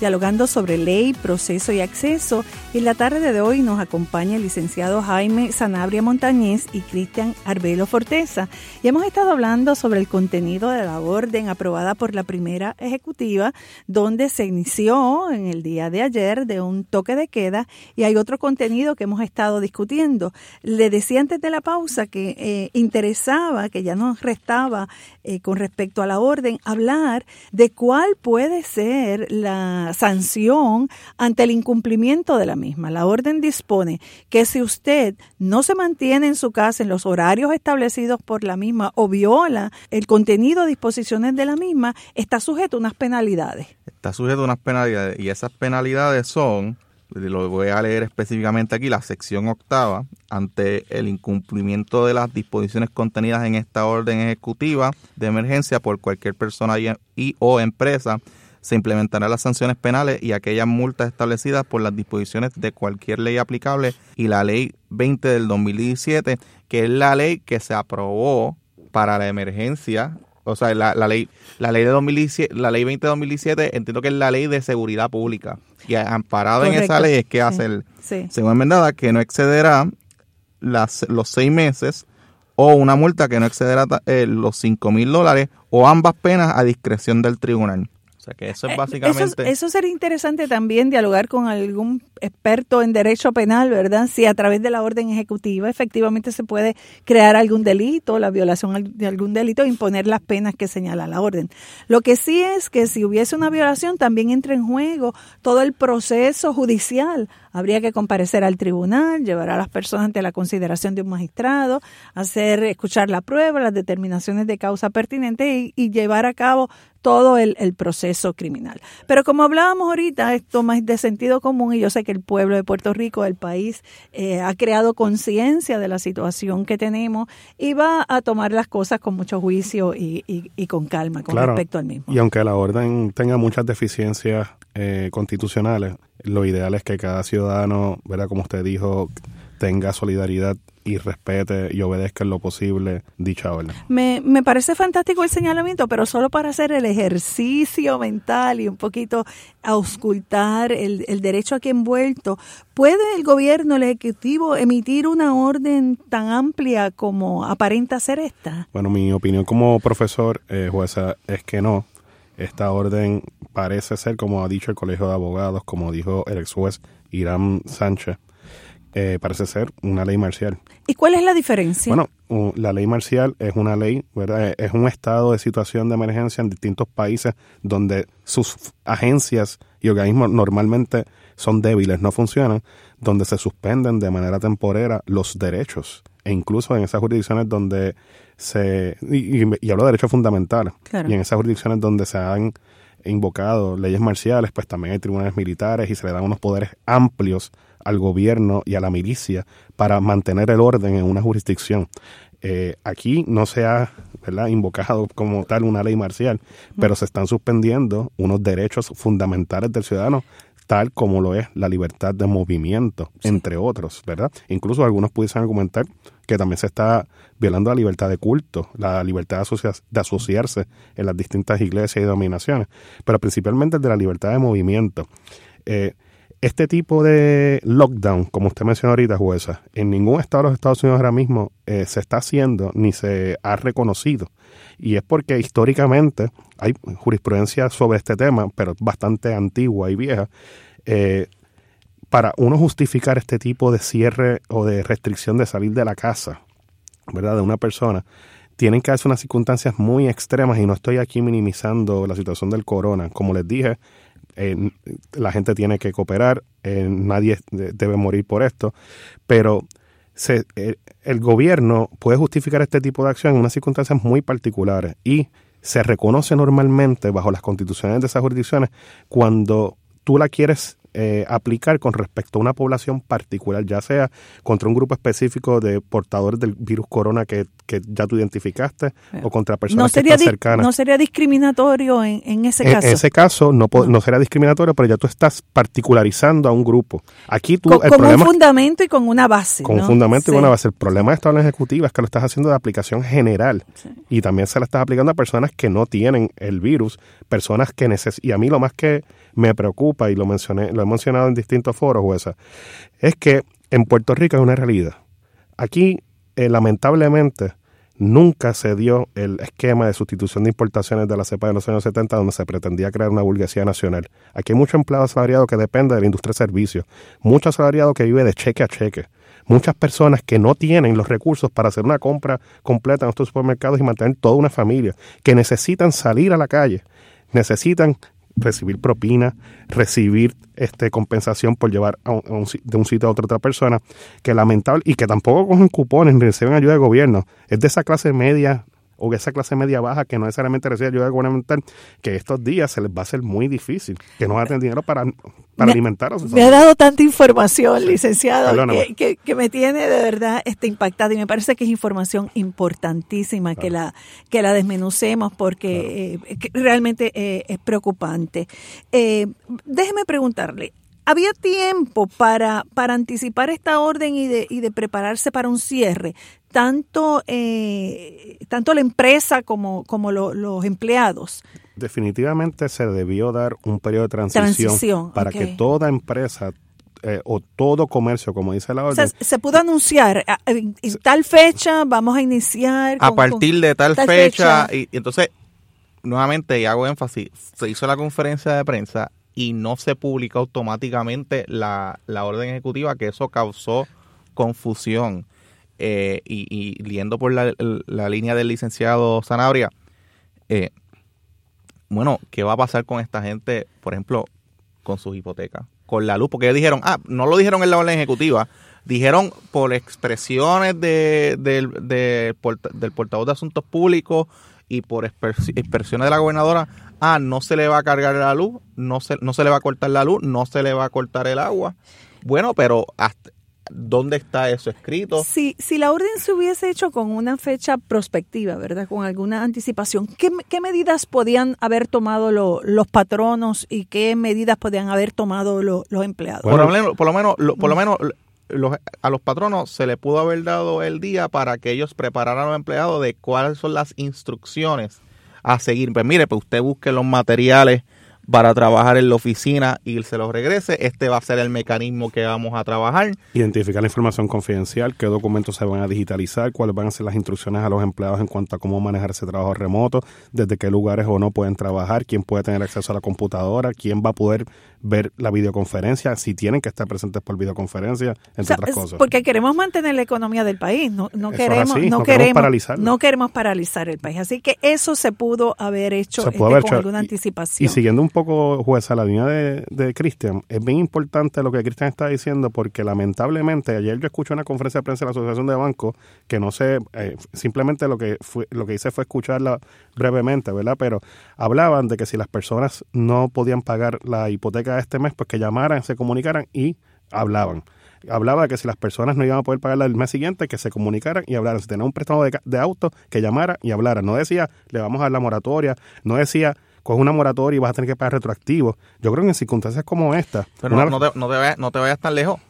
dialogando sobre ley, proceso y acceso. En la tarde de hoy nos acompaña el licenciado Jaime Sanabria Montañez y Cristian Arbelo Forteza. Y hemos estado hablando sobre el contenido de la orden aprobada por la primera ejecutiva, donde se inició en el día de ayer de un toque de queda y hay otro contenido que hemos estado discutiendo. Le decía antes de la pausa que eh, interesaba, que ya nos restaba eh, con respecto a la orden, hablar de cuál puede ser la sanción ante el incumplimiento de la misma. La orden dispone que si usted no se mantiene en su casa en los horarios establecidos por la misma o viola el contenido o disposiciones de la misma, está sujeto a unas penalidades. Está sujeto a unas penalidades y esas penalidades son lo voy a leer específicamente aquí, la sección octava, ante el incumplimiento de las disposiciones contenidas en esta orden ejecutiva de emergencia por cualquier persona y o empresa se implementarán las sanciones penales y aquellas multas establecidas por las disposiciones de cualquier ley aplicable y la ley 20 del 2017, que es la ley que se aprobó para la emergencia, o sea, la, ley la ley de 2017, la ley 20 de 2017, entiendo que es la ley de seguridad pública. Y amparado en esa ley es que hace el, según enmendada, que no excederá las, los seis meses o una multa que no excederá eh, los cinco mil dólares o ambas penas a discreción del tribunal. Que eso es eh, básicamente... Eso, sería interesante también dialogar con algún experto en derecho penal, ¿verdad? Si a través de la orden ejecutiva efectivamente se puede crear algún delito, la violación de algún delito, e imponer las penas que señala la orden. Lo que sí es que si hubiese una violación también entra en juego todo el proceso judicial habría que comparecer al tribunal, llevar a las personas ante la consideración de un magistrado, hacer, escuchar la prueba, las determinaciones de causa pertinente y, llevar a cabo todo el, proceso criminal. Pero como hablábamos ahorita, esto más de sentido común y yo sé que el pueblo de Puerto Rico, el país, eh, ha creado conciencia de la situación que tenemos y va a tomar las cosas con mucho juicio y, con calma con respecto al mismo. Y aunque la orden tenga muchas deficiencias eh, constitucionales, lo ideal es que cada ciudadano, ¿verdad? Como usted dijo, tenga solidaridad y respete y obedezca en lo posible dicha orden. Me, me parece fantástico el señalamiento, pero solo para hacer el ejercicio mental y un poquito auscultar el, el derecho aquí envuelto, ¿puede el gobierno, el ejecutivo, emitir una orden tan amplia como aparenta ser esta? Bueno, mi opinión como profesor, eh, jueza, es que no. Esta orden parece ser, como ha dicho el Colegio de Abogados, como dijo el ex juez Irán Sánchez, eh, parece ser una ley marcial. ¿Y cuál es la diferencia? Bueno, la ley marcial es una ley, ¿verdad? Es un estado de situación de emergencia en distintos países donde sus agencias y organismos normalmente son débiles, no funcionan, donde se suspenden de manera temporera los derechos. E incluso en esas jurisdicciones donde se... Y, hablo de derechos fundamentales. Y en esas jurisdicciones donde se han invocado leyes marciales, pues también hay tribunales militares y se le dan unos poderes amplios al gobierno y a la milicia para mantener el orden en una jurisdicción. Eh, aquí no se ha invocado como tal una ley marcial, pero se están suspendiendo unos derechos fundamentales del ciudadano tal como lo es la libertad de movimiento, entre otros, ¿verdad? Incluso algunos pudiesen argumentar que también se está violando la libertad de culto, la libertad de, asociarse en las distintas iglesias y dominaciones, pero principalmente el de la libertad de movimiento. Eh, este tipo de lockdown, como usted mencionó ahorita, jueza, en ningún estado de los Estados Unidos ahora mismo eh, se está haciendo ni se ha reconocido. Y es porque históricamente hay jurisprudencia sobre este tema, pero bastante antigua y vieja. Eh, para uno justificar este tipo de cierre o de restricción de salir de la casa, ¿verdad? De una persona, tienen que hacer unas circunstancias muy extremas y no estoy aquí minimizando la situación del corona. Como les dije, la gente tiene que cooperar, eh, nadie debe morir por esto, pero se, eh, el gobierno puede justificar este tipo de acción en unas circunstancias muy particulares y se reconoce normalmente bajo las constituciones de esas jurisdicciones cuando tú la quieres eh, aplicar con respecto a una población particular, ya sea contra un grupo específico de portadores del virus corona que, ya tú identificaste o contra personas no sería que cercanas. ¿No sería discriminatorio en, ese caso? En ese caso no, no. sería discriminatorio, pero ya tú estás particularizando a un grupo. Aquí tú... Con, un fundamento y con una base. Con un fundamento y con una base. El problema de esta orden ejecutiva es que lo estás haciendo de aplicación general y también se la estás aplicando a personas que no tienen el virus, personas que necesitan... Y a mí lo más que me preocupa, y lo mencioné, lo mencionado en distintos foros, jueza, es que en Puerto Rico es una realidad. Aquí, eh, lamentablemente, nunca se dio el esquema de sustitución de importaciones de la cepa de los años 70 donde se pretendía crear una burguesía nacional. Aquí hay mucho empleado asalariado que depende de la industria de servicios, mucho asalariado que vive de cheque a cheque, muchas personas que no tienen los recursos para hacer una compra completa en estos supermercados y mantener toda una familia, que necesitan salir a la calle, necesitan recibir propina, recibir este compensación por llevar de un sitio a otro a otra persona, que lamentable, y que tampoco cogen cupones ni reciben ayuda de gobierno. Es de esa clase media o esa clase media baja que no necesariamente recibe ayuda gubernamental, que estos días se les va a hacer muy difícil, que no van a tener dinero para, para alimentar a sus Me ha dado tanta información, licenciado, que, que, me tiene de verdad este, impactada y me parece que es información importantísima que, la, que la desmenucemos porque eh, realmente eh, es preocupante. Eh, déjeme preguntarle, había tiempo para, para anticipar esta orden y de, y de prepararse para un cierre, tanto, eh, tanto la empresa como, como los empleados. Definitivamente se debió dar un periodo de transición, para que toda empresa eh, o todo comercio, como dice la orden. se pudo anunciar, en, tal fecha vamos a iniciar. a partir de tal, fecha, Y, y, entonces, nuevamente, y hago énfasis, se hizo la conferencia de prensa y no se publica automáticamente la, orden ejecutiva, que eso causó confusión. Eh, y, y, liendo por la, línea del licenciado Sanabria, eh, bueno, ¿qué va a pasar con esta gente, por ejemplo, con sus hipotecas? Con la luz, porque ellos dijeron, ah, no lo dijeron en la orden ejecutiva, dijeron por expresiones de, del, del portavoz de asuntos públicos y por expresiones de la gobernadora, ah, no se le va a cargar la luz, no se, no se le va a cortar la luz, no se le va a cortar el agua. Bueno, pero ¿dónde está eso escrito? Si, si la orden se hubiese hecho con una fecha prospectiva, ¿verdad? Con alguna anticipación, ¿qué, medidas podían haber tomado los patronos y qué medidas podían haber tomado los empleados? por lo menos, por lo menos, por lo menos a los patronos se le pudo haber dado el día para que ellos prepararan a los empleados de cuáles son las instrucciones a seguir. Pues mire, pues usted busque los materiales para trabajar en la oficina y se los regrese. Este va a ser el mecanismo que vamos a trabajar. Identificar la información confidencial, qué documentos se van a digitalizar, cuáles van a ser las instrucciones a los empleados en cuanto a cómo manejar ese trabajo remoto, desde qué lugares o no pueden trabajar, quién puede tener acceso a la computadora, quién va a poder ver la videoconferencia, si tienen que estar presentes por videoconferencia, entre otras cosas. Porque queremos mantener la economía del país, no, no queremos, no, queremos, paralizar. no queremos paralizar el país. Así que eso se pudo haber hecho este, con alguna anticipación. Y, siguiendo un poco, jueza, la línea de, de Cristian, es bien importante lo que Cristian está diciendo porque lamentablemente ayer yo escuché una conferencia de prensa de la Asociación de Bancos que no sé, eh, simplemente lo que fue, lo que hice fue escucharla brevemente, ¿verdad? Pero hablaban de que si las personas no podían pagar la hipoteca de este mes, pues que llamaran, se comunicaran y hablaban hablaba de que si las personas no iban a poder pagarla el mes siguiente, que se comunicaran y hablaran. Si tenían un préstamo de, auto, que llamara y hablara. No decía, le vamos a dar la moratoria. No decía, coge una moratoria y vas a tener que pagar retroactivo. Yo creo que en circunstancias como esta... Pero no, te, no, te vayas, no te vayas tan lejos.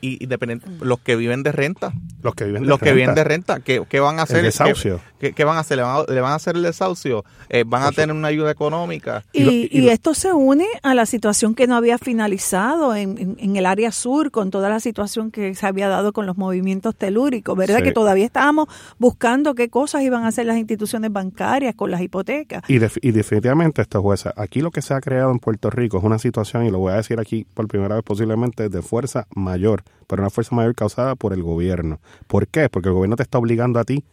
Y, independiente, los que viven de renta. Los que viven de los renta. que viven de renta, ¿qué, qué van a hacer? El desahucio. ¿Qué, van a hacer? ¿Le van a, le van a hacer el desahucio? Eh, ¿Van a tener una ayuda económica? Y, y, esto se une a la situación que no había finalizado en, en, el área sur, con toda la situación que se había dado con los movimientos telúricos, ¿verdad? Que todavía estábamos buscando qué cosas iban a hacer las instituciones bancarias con las hipotecas. Y, y definitivamente, esto, jueza, aquí lo que se ha creado en Puerto Rico es una situación, y lo voy a decir aquí por primera vez posiblemente, de fuerza mayor pero una fuerza mayor causada por el gobierno. ¿Por qué? Porque el gobierno te está obligando a ti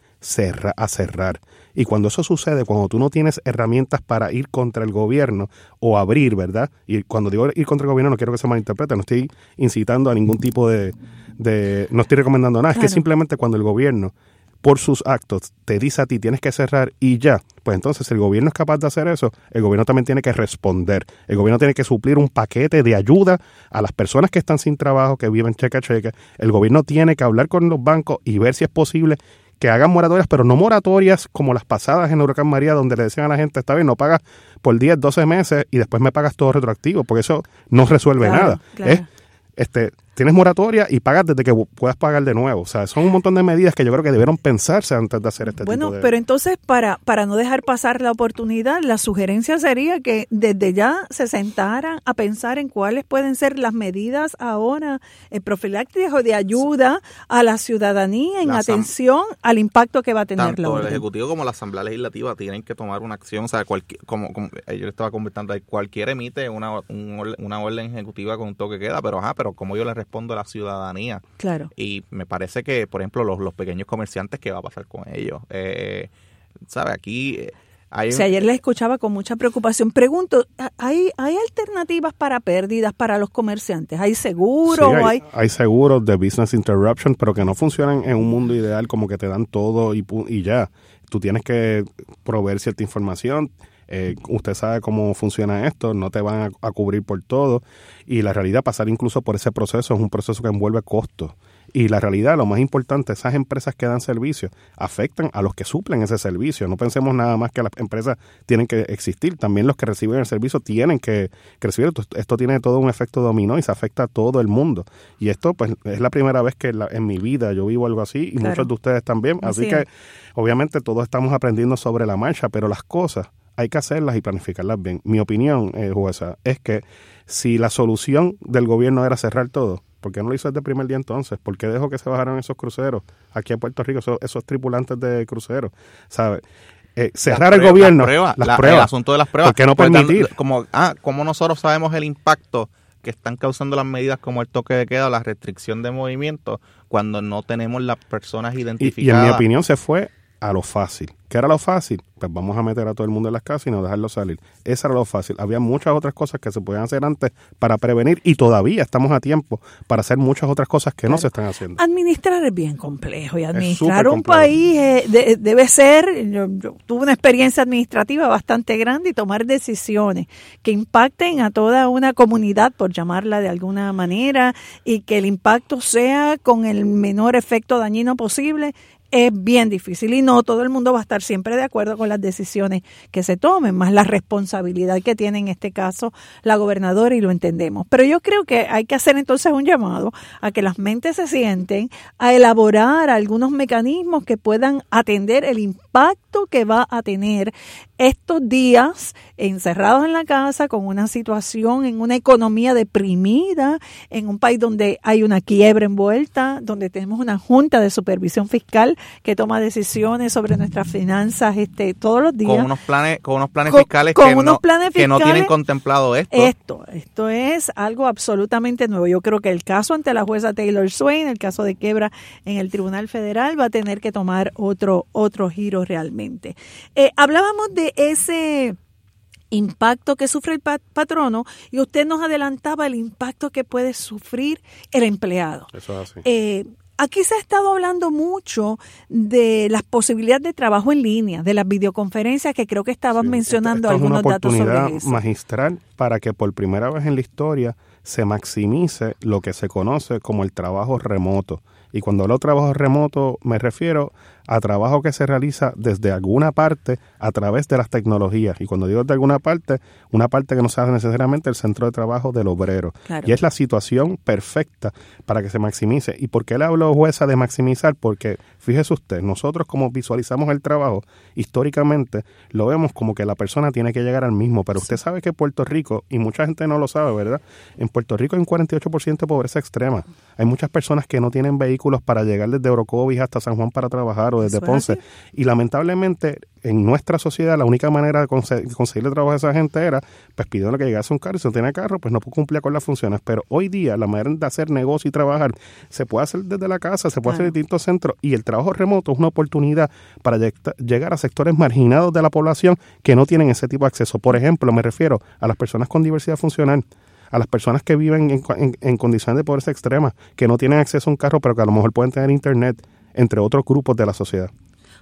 a cerrar. Y cuando eso sucede, cuando tú no tienes herramientas para ir contra el gobierno o abrir, ¿verdad? Y cuando digo ir contra el gobierno no quiero que se malinterprete, no estoy incitando a ningún tipo de... de no estoy recomendando nada, es que simplemente cuando el gobierno por sus actos te dice a ti tienes que cerrar y ya, pues entonces el gobierno es capaz de hacer eso, el gobierno también tiene que responder, el gobierno tiene que suplir un paquete de ayuda a las personas que están sin trabajo, que viven cheque a cheque, el gobierno tiene que hablar con los bancos y ver si es posible que hagan moratorias, pero no moratorias como las pasadas en Huracán María, donde le decían a la gente, está bien, no pagas por 10, 12 meses y después me pagas todo retroactivo, porque eso no resuelve nada. este, tienes moratoria y pagas desde que puedas pagar de nuevo. O sea, son un montón de medidas que yo creo que debieron pensarse antes de hacer este bueno, tipo de... pero entonces para, para no dejar pasar la oportunidad, la sugerencia sería que desde ya se sentaran a pensar en cuáles pueden ser las medidas ahora eh, profilácticas o de ayuda a la ciudadanía en atención al impacto que va a tener tanto la orden. el Ejecutivo como la Asamblea Legislativa tienen que tomar una acción. O sea, cualquier, como, como yo estaba comentando, cualquier emite una, una orden ejecutiva con un toque queda, pero ajá, pero como yo le respondo a la ciudadanía. Claro. Y me parece que, por ejemplo, los, los pequeños comerciantes, ¿qué va a pasar con ellos? Eh, ¿Sabe? Aquí... Eh, hay ayer les escuchaba con mucha preocupación. Pregunto, ¿hay, ¿hay alternativas para pérdidas para los comerciantes? ¿Hay seguros? hay, hay, seguros de business interruption, pero que no funcionan en un mundo ideal como que te dan todo y, y ya. Tú tienes que proveer cierta información, eh, usted sabe cómo funciona esto, no te van a, cubrir por todo y la realidad pasar incluso por ese proceso es un proceso que envuelve costos. Y la realidad, lo más importante, esas empresas que dan servicio afectan a los que suplen ese servicio. No pensemos nada más que las empresas tienen que existir, también los que reciben el servicio tienen que, recibir. Esto, tiene todo un efecto dominó y se afecta a todo el mundo. Y esto, pues, es la primera vez que en mi vida yo vivo algo así y muchos de ustedes también. Así, que, obviamente, todos estamos aprendiendo sobre la marcha, pero las cosas hay que hacerlas y planificarlas bien. Mi opinión, eh, jueza, es que si la solución del gobierno era cerrar todo, ¿por qué no lo hizo desde el primer día entonces? ¿Por qué dejó que se bajaran esos cruceros aquí en Puerto Rico, esos, tripulantes de cruceros? ¿Sabe? Eh, cerrar el gobierno, las pruebas, el asunto de las pruebas. ¿Por qué no permitir? como, ah, como nosotros sabemos el impacto que están causando las medidas como el toque de queda o la restricción de movimiento cuando no tenemos las personas identificadas. y en mi opinión se fue a lo fácil. ¿Qué era lo fácil? Pues vamos a meter a todo el mundo en las casas y no dejarlo salir. Eso era lo fácil. Había muchas otras cosas que se podían hacer antes para prevenir y todavía estamos a tiempo para hacer muchas otras cosas que no se están haciendo. Administrar es bien complejo y administrar un país eh, debe ser, yo, tuve una experiencia administrativa bastante grande y tomar decisiones que impacten a toda una comunidad, por llamarla de alguna manera, y que el impacto sea con el menor efecto dañino posible es bien difícil y no todo el mundo va a estar siempre de acuerdo con las decisiones que se tomen, más la responsabilidad que tiene en este caso la gobernadora y lo entendemos. Pero yo creo que hay que hacer entonces un llamado a que las mentes se sienten a elaborar algunos mecanismos que puedan atender el impacto que va a tener estos días encerrados en la casa con una situación en una economía deprimida, en un país donde hay una quiebra envuelta, donde tenemos una junta de supervisión fiscal que toma decisiones sobre nuestras finanzas este todos los días. Con unos planes, con unos planes fiscales, que, no, que no tienen contemplado esto. Esto, esto es algo absolutamente nuevo. Yo creo que el caso ante la jueza Taylor Swain, el caso de quiebra en el Tribunal Federal, va a tener que tomar otro, otro giro realmente. Eh, hablábamos de ese impacto que sufre el patrono y usted nos adelantaba el impacto que puede sufrir el empleado. Eso es así. Eh, aquí se ha estado hablando mucho de las posibilidades de trabajo en línea, de las videoconferencias que creo que estaban mencionando algunos datos sobre eso. magistral para que por primera vez en la historia se maximice lo que se conoce como el trabajo remoto. Y cuando hablo de trabajo remoto me refiero a trabajo que se realiza desde alguna parte a través de las tecnologías. Y cuando digo de alguna parte, una parte que no sea necesariamente el centro de trabajo del obrero. Y es la situación perfecta para que se maximice. ¿Y por qué le hablo, jueza, de maximizar? Porque fíjese usted, nosotros como visualizamos el trabajo, históricamente lo vemos como que la persona tiene que llegar al mismo. Pero usted sabe que Puerto Rico, y mucha gente no lo sabe, ¿verdad? En Puerto Rico hay un 48% de pobreza extrema. Hay muchas personas que no tienen vehículos para llegar desde Orocovis hasta San Juan para trabajar desde Ponce. Y lamentablemente en nuestra sociedad la única manera de conseguirle trabajo a esa gente era pues pidiendo que llegase un carro y si no tiene carro pues no cumplir con las funciones. Pero hoy día la manera de hacer negocio y trabajar se puede hacer desde la casa, se puede hacer en distintos centros y el trabajo remoto es una oportunidad para llegar a sectores marginados de la población que no tienen ese tipo de acceso. Por ejemplo, me refiero a las personas con diversidad funcional a las personas que viven en, en, condiciones de pobreza extrema, que no tienen acceso a un carro, pero que a lo mejor pueden tener internet, entre otros grupos de la sociedad.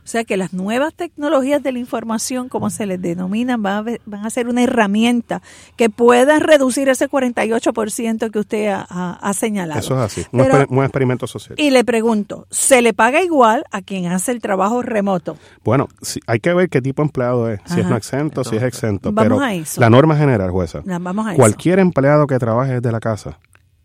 O sea que las nuevas tecnologías de la información, como se les denominan, van a, van a ser una herramienta que pueda reducir ese 48% que usted ha, señalado. Eso es así, un, experimento social. Y le pregunto, ¿se le paga igual a quien hace el trabajo remoto? Bueno, hay que ver qué tipo de empleado es, si es no exento, si es exento. pero la norma general, jueza, vamos a cualquier empleado que trabaje desde la casa,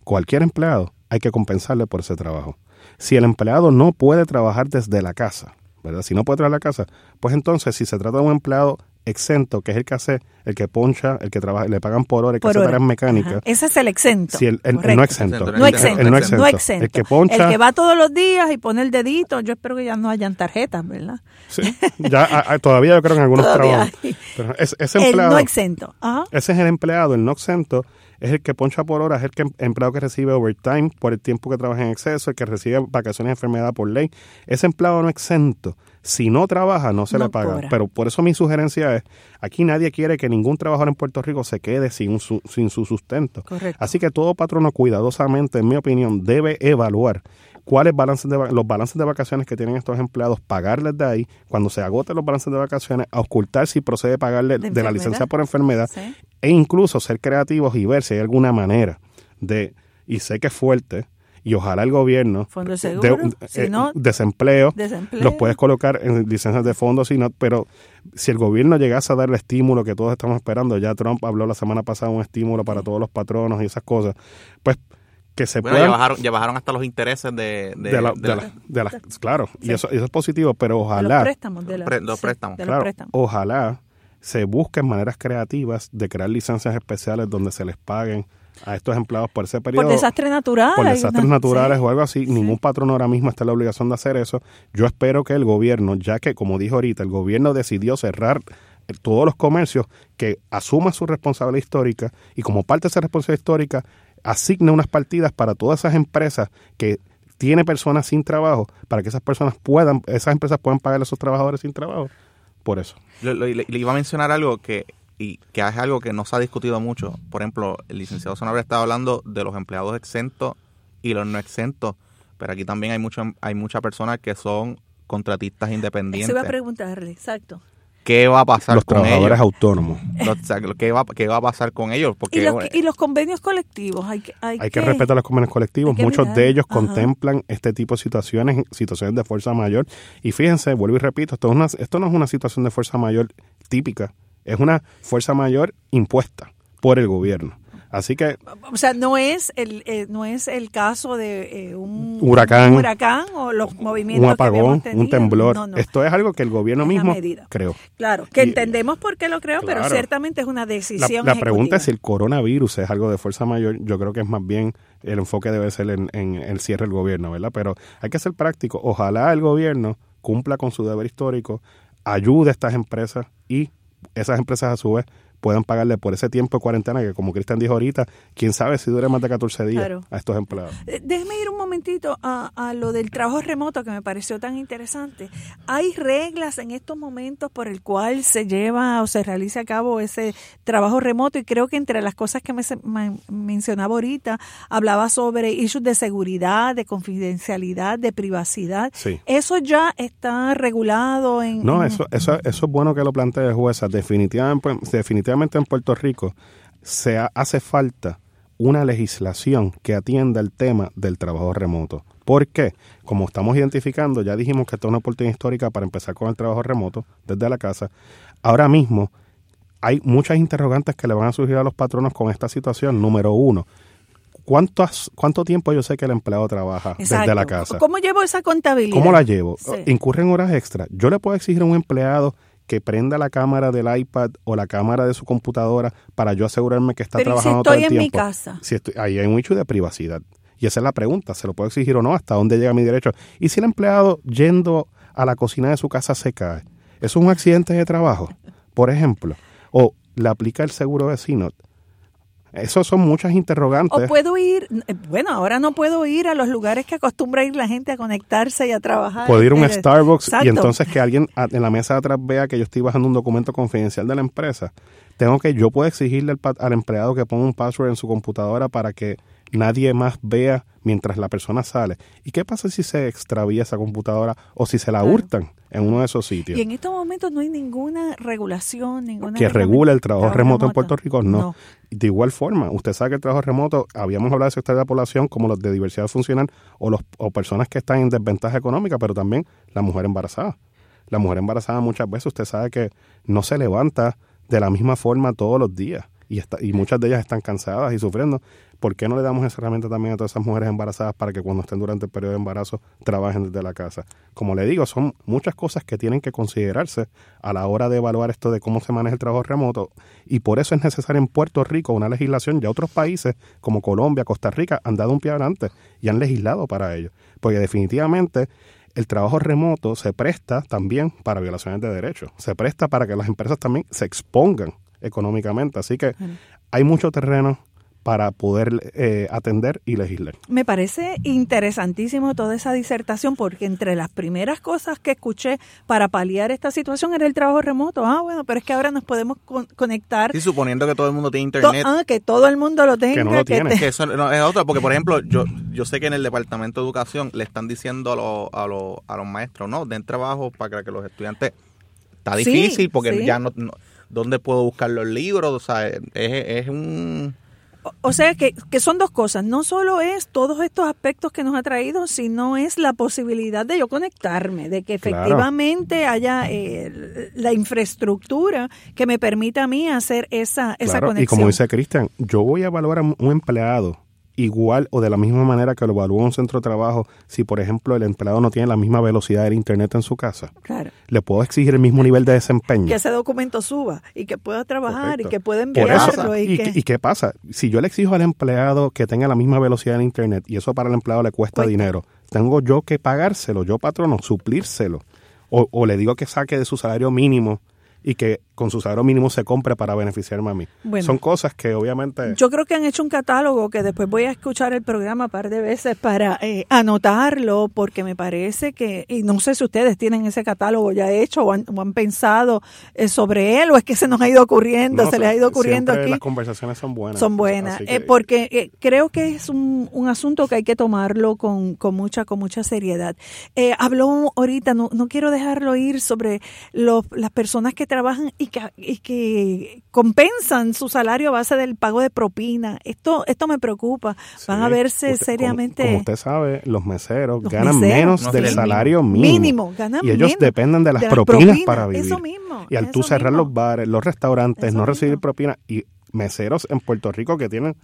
cualquier empleado, hay que compensarle por ese trabajo. Si el empleado no puede trabajar desde la casa, ¿verdad? Si no puede trabajar la casa, pues entonces si se trata de un empleado exento, que es el que hace, el que poncha, el que trabaja, le pagan por hora, el que hace tareas mecánicas. Ese es el exento. Sí, el, no exento. No exento. El, no exento. El que poncha. El que va todos los días y pone el dedito. Yo espero que ya no hayan tarjetas, ¿verdad? Sí, ya todavía yo creo que en algunos trabajos. Pero ese empleado, el no exento. Ese es el empleado, el no exento es el que poncha por hora, es el que, empleado que recibe overtime por el tiempo que trabaja en exceso, el que recibe vacaciones de enfermedad por ley. Ese empleado no exento. Si no trabaja, no se le paga. Pero por eso mi sugerencia es, aquí nadie quiere que ningún trabajador en Puerto Rico se quede sin su, sin su sustento. Así que todo patrono cuidadosamente, en mi opinión, debe evaluar cuáles balances de, los balances de vacaciones que tienen estos empleados, pagarles de ahí, cuando se agoten los balances de vacaciones, ocultar si procede pagarle de, la licencia por enfermedad e incluso ser creativos y ver si hay alguna manera de, y sé que es fuerte, y ojalá el gobierno de, no, desempleo, los puedes colocar en licencias de fondos, sino, pero si el gobierno llegase a dar el estímulo que todos estamos esperando, ya Trump habló la semana pasada un estímulo para todos los patronos y esas cosas, pues que se bueno, Ya bajaron, hasta los intereses de... De, la, claro, y, eso, eso es positivo, pero ojalá... los préstamos. De los préstamos. claro, ojalá se busquen maneras creativas de crear licencias especiales donde se les paguen a estos empleados por ese periodo. Por desastres naturales. Por desastres naturales o algo así. Ningún patrón ahora mismo está en la obligación de hacer eso. Yo espero que el gobierno, ya que, como dijo ahorita, el gobierno decidió cerrar todos los comercios, que asuma su responsabilidad histórica y como parte de esa responsabilidad histórica asigne unas partidas para todas esas empresas que tiene personas sin trabajo, para que esas personas puedan, esas empresas puedan pagar a esos trabajadores sin trabajo. Por eso. Le, iba a mencionar algo que, y que es algo que no se ha discutido mucho. Por ejemplo, el licenciado Sonabra estaba hablando de los empleados exentos y los no exentos, pero aquí también hay mucho, hay muchas personas que son contratistas independientes. Eso iba a preguntarle, exacto qué va a pasar los con trabajadores autónomos. ¿qué, va, ¿Qué va a pasar con ellos? Porque, ¿Y, los, convenios colectivos? Hay que, hay, que, respetar los convenios colectivos. Muchos de ellos contemplan este tipo de situaciones, situaciones de fuerza mayor. Y fíjense, vuelvo y repito, esto, esto no es una situación de fuerza mayor típica, es una fuerza mayor impuesta por el gobierno. Así que... O sea, no es el, eh, no es el caso de eh, un huracán, huracán o los movimientos Un apagón, un temblor. Esto es algo que el gobierno mismo creó. Claro, que entendemos por qué lo creó, pero ciertamente es una decisión La, la pregunta es si el coronavirus es algo de fuerza mayor. Yo creo que es más bien el enfoque debe ser en, en el cierre del gobierno, ¿verdad? Pero hay que ser práctico. Ojalá el gobierno cumpla con su deber histórico, ayude a estas empresas y esas empresas a su vez puedan pagarle por ese tiempo de cuarentena que, como Cristian dijo ahorita, quién sabe si dure más de 14 días a estos empleados. Eh, déjeme ir un momentito a, a, lo del trabajo remoto que me pareció tan interesante. ¿Hay reglas en estos momentos por el cual se lleva o se realiza a cabo ese trabajo remoto? Y creo que entre las cosas que me, mencionaba ahorita, hablaba sobre issues de seguridad, de confidencialidad, de privacidad. Sí. ¿Eso ya está regulado en...? No, Eso, eso, eso es bueno que lo plantee jueza. Definitivamente, definitivamente en Puerto Rico se hace falta una legislación que atienda el tema del trabajo remoto. ¿Por qué? Como estamos identificando, ya dijimos que esto es una oportunidad histórica para empezar con el trabajo remoto desde la casa. Ahora mismo hay muchas interrogantes que le van a surgir a los patronos con esta situación. Número uno, ¿cuánto tiempo yo sé que el empleado trabaja desde la casa? ¿Cómo llevo esa contabilidad? ¿Cómo la llevo? ¿Incurren horas extra? Yo le puedo exigir a un empleado que prenda la cámara del iPad o la cámara de su computadora para yo asegurarme que está trabajando todo el tiempo. en mi casa. Si estoy, ahí hay un hecho de privacidad. Y esa es la pregunta, ¿se lo puedo exigir o no? ¿Hasta dónde llega mi derecho? Y si el empleado yendo a la cocina de su casa se cae, ¿eso es un accidente de trabajo? Por ejemplo, o le aplica el seguro vecino, esos son muchas interrogantes. O puedo ir, eh, bueno, ahora no puedo ir a los lugares que acostumbra ir la gente a conectarse y a trabajar. Puedo ir a un Starbucks y entonces que alguien en la mesa de atrás vea que yo estoy bajando un documento confidencial de la empresa. Tengo que, yo puedo exigirle al, al empleado que ponga un password en su computadora para que nadie más vea mientras la persona sale. ¿Y qué pasa si se extravía esa computadora o si se la hurtan en uno de esos sitios? Y en estos momentos no hay ninguna regulación, ninguna... Que regule el trabajo, remoto, en Puerto Rico, no. De igual forma, usted sabe que el trabajo remoto, habíamos hablado de sector de la población como los de diversidad funcional o, los, o personas que están en desventaja económica, pero también la mujer embarazada. La mujer embarazada muchas veces usted sabe que no se levanta de la misma forma todos los días y, está, y muchas de ellas están cansadas y sufriendo. ¿Por qué no le damos esa herramienta también a todas esas mujeres embarazadas para que cuando estén durante el periodo de embarazo trabajen desde la casa? Como le digo, son muchas cosas que tienen que considerarse a la hora de evaluar esto de cómo se maneja el trabajo remoto y por eso es necesaria en Puerto Rico una legislación. Ya otros países como Colombia, Costa Rica han dado un pie adelante y han legislado para ello, porque definitivamente el trabajo remoto se presta también para violaciones de derechos, se presta para que las empresas también se expongan económicamente. Así que hay mucho terreno para poder eh, atender y legislar. Me parece interesantísimo toda esa disertación porque entre las primeras cosas que escuché para paliar esta situación era el trabajo remoto. Ah, bueno, pero es que ahora nos podemos conectar. Sí, suponiendo que todo el mundo tiene internet. ah, que todo el mundo lo tenga. Que no lo tiene. Que eso no, es otra, porque por ejemplo, yo yo sé que en el Departamento de Educación le están diciendo a, los, a, los, a los maestros, no, den trabajo para que los estudiantes... Está difícil porque ya no, ¿Dónde puedo buscar los libros? O sea, es, es un o sea que, que, son dos cosas. No solo es todos estos aspectos que nos ha traído, sino es la posibilidad de yo conectarme, de que efectivamente haya eh, la infraestructura que me permita a mí hacer esa, esa conexión. Y como dice Cristian, yo voy a evaluar a un empleado igual o de la misma manera que lo evalúa un centro de trabajo si, por ejemplo, el empleado no tiene la misma velocidad del Internet en su casa. Claro. Le puedo exigir el mismo nivel de desempeño. Que ese documento suba y que pueda trabajar y que pueda enviarlo. y, y, qué pasa? Si yo le exijo al empleado que tenga la misma velocidad en Internet y eso para el empleado le cuesta dinero, tengo yo que pagárselo, yo patrono, suplírselo. O, o le digo que saque de su salario mínimo y que con su salario mínimo se compre para beneficiarme a mí. Son cosas que obviamente... Yo creo que han hecho un catálogo que después voy a escuchar el programa un par de veces para eh, anotarlo, porque me parece que, y no sé si ustedes tienen ese catálogo ya hecho o han, pensado eh, sobre él, o es que se nos ha ido ocurriendo, se les ha ido ocurriendo aquí. Las conversaciones son buenas. Son buenas, eh, porque creo que es un, un, asunto que hay que tomarlo con, con mucha con mucha seriedad. habló ahorita, no, no quiero dejarlo ir, sobre los, las personas que trabajan y que, y que compensan su salario a base del pago de propina. Esto esto me preocupa. Van a verse seriamente. Como, usted sabe, los meseros ganan menos del salario mínimo. y ellos dependen de las, propinas, para vivir. Eso mismo. Y al tú cerrar los bares, los restaurantes, no recibir propina y meseros en Puerto Rico que tienen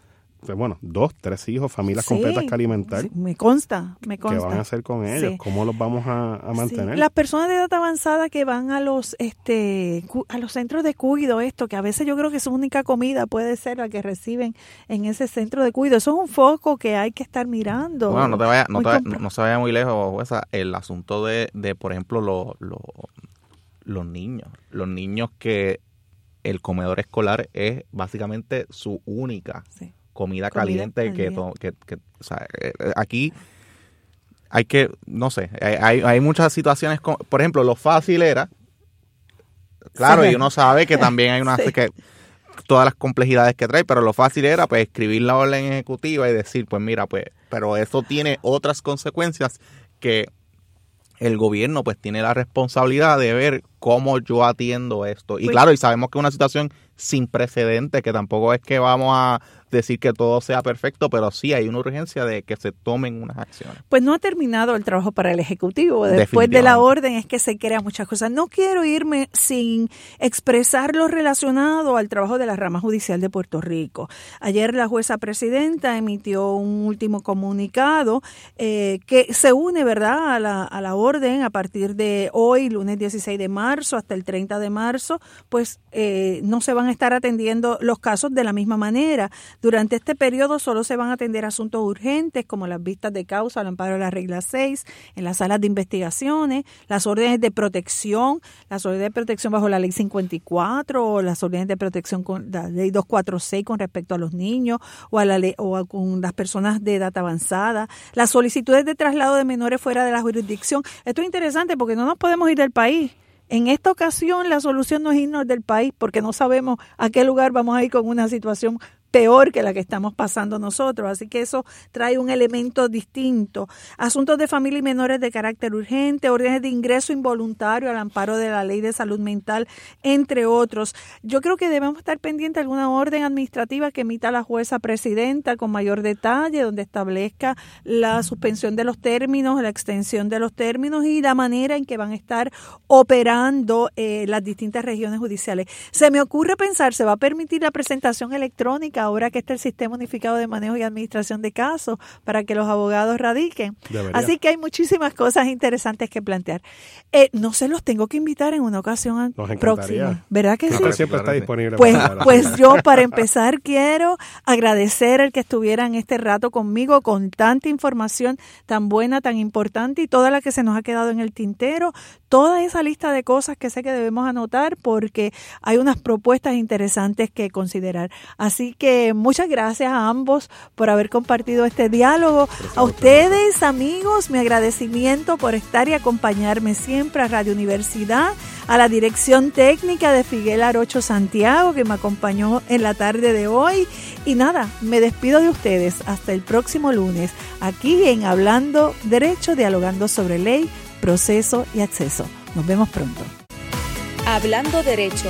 bueno, dos, tres hijos, familias completas que alimentar. me consta, me consta. ¿Qué van a hacer con ellos? ¿Cómo los vamos a, mantener? Las personas de edad avanzada que van a los este a los centros de cuido, esto, que a veces yo creo que su única comida puede ser la que reciben en ese centro de cuido. Eso es un foco que hay que estar mirando. Bueno, no, te vaya, no, te no, se vaya muy lejos, el asunto de, de por ejemplo, los, los, los niños. Los niños que el comedor escolar es básicamente su única comida, caliente que, que, que o sea, eh, eh, aquí hay que, no sé, hay, hay muchas situaciones, por ejemplo, lo fácil era, claro, y uno sabe que también hay una, que todas las complejidades que trae, pero lo fácil era pues escribir la orden ejecutiva y decir, pues mira, pues, pero eso tiene otras consecuencias que el gobierno pues tiene la responsabilidad de ver cómo yo atiendo esto. Y pues claro, y sabemos que es una situación sin precedentes, que tampoco es que vamos a decir que todo sea perfecto, pero sí hay una urgencia de que se tomen unas acciones. Pues no ha terminado el trabajo para el Ejecutivo. Después de la orden es que se crean muchas cosas. No quiero irme sin expresar lo relacionado al trabajo de la rama judicial de Puerto Rico. Ayer la jueza presidenta emitió un último comunicado eh, que se une, ¿verdad?, a la, a la orden a partir de hoy, lunes 16 de marzo, hasta el 30 de marzo, pues eh, no se van a estar atendiendo los casos de la misma manera. Durante este periodo solo se van a atender asuntos urgentes como las vistas de causa al amparo de la regla 6, en las salas de investigaciones, las órdenes de protección, las órdenes de protección bajo la ley 54 o las órdenes de protección con la ley 246 con respecto a los niños o a la ley, o con las personas de edad avanzada, las solicitudes de traslado de menores fuera de la jurisdicción. Esto es interesante porque no nos podemos ir del país. En esta ocasión la solución no es irnos del país porque no sabemos a qué lugar vamos a ir con una situación peor que la que estamos pasando nosotros. Así que eso trae un elemento distinto. Asuntos de familia y menores de carácter urgente, órdenes de ingreso involuntario al amparo de la ley de salud mental, entre otros. Yo creo que debemos estar pendientes de alguna orden administrativa que emita la jueza presidenta con mayor detalle, donde establezca la suspensión de los términos, la extensión de los términos y la manera en que van a estar operando eh, las distintas regiones judiciales. Se me ocurre pensar, ¿se va a permitir la presentación electrónica? Ahora que está el Sistema Unificado de Manejo y Administración de Casos para que los abogados radiquen. Así que hay muchísimas cosas interesantes que plantear. Eh, no se los tengo que invitar en una ocasión próxima. ¿Verdad que sí? Siempre está disponible. Pues, pues yo para empezar quiero agradecer el que estuvieran este rato conmigo con tanta información tan buena, tan importante y toda la que se nos ha quedado en el tintero, toda esa lista de cosas que sé que debemos anotar porque hay unas propuestas interesantes que considerar. Así que muchas gracias a ambos por haber compartido este diálogo. A ustedes, amigos, mi agradecimiento por estar y acompañarme siempre a Radio Universidad, a la dirección técnica de Figuel Arocho Santiago, que me acompañó en la tarde de hoy. Y nada, me despido de ustedes hasta el próximo lunes, aquí en Hablando Derecho, dialogando sobre ley, proceso y acceso. Nos vemos pronto. Hablando Derecho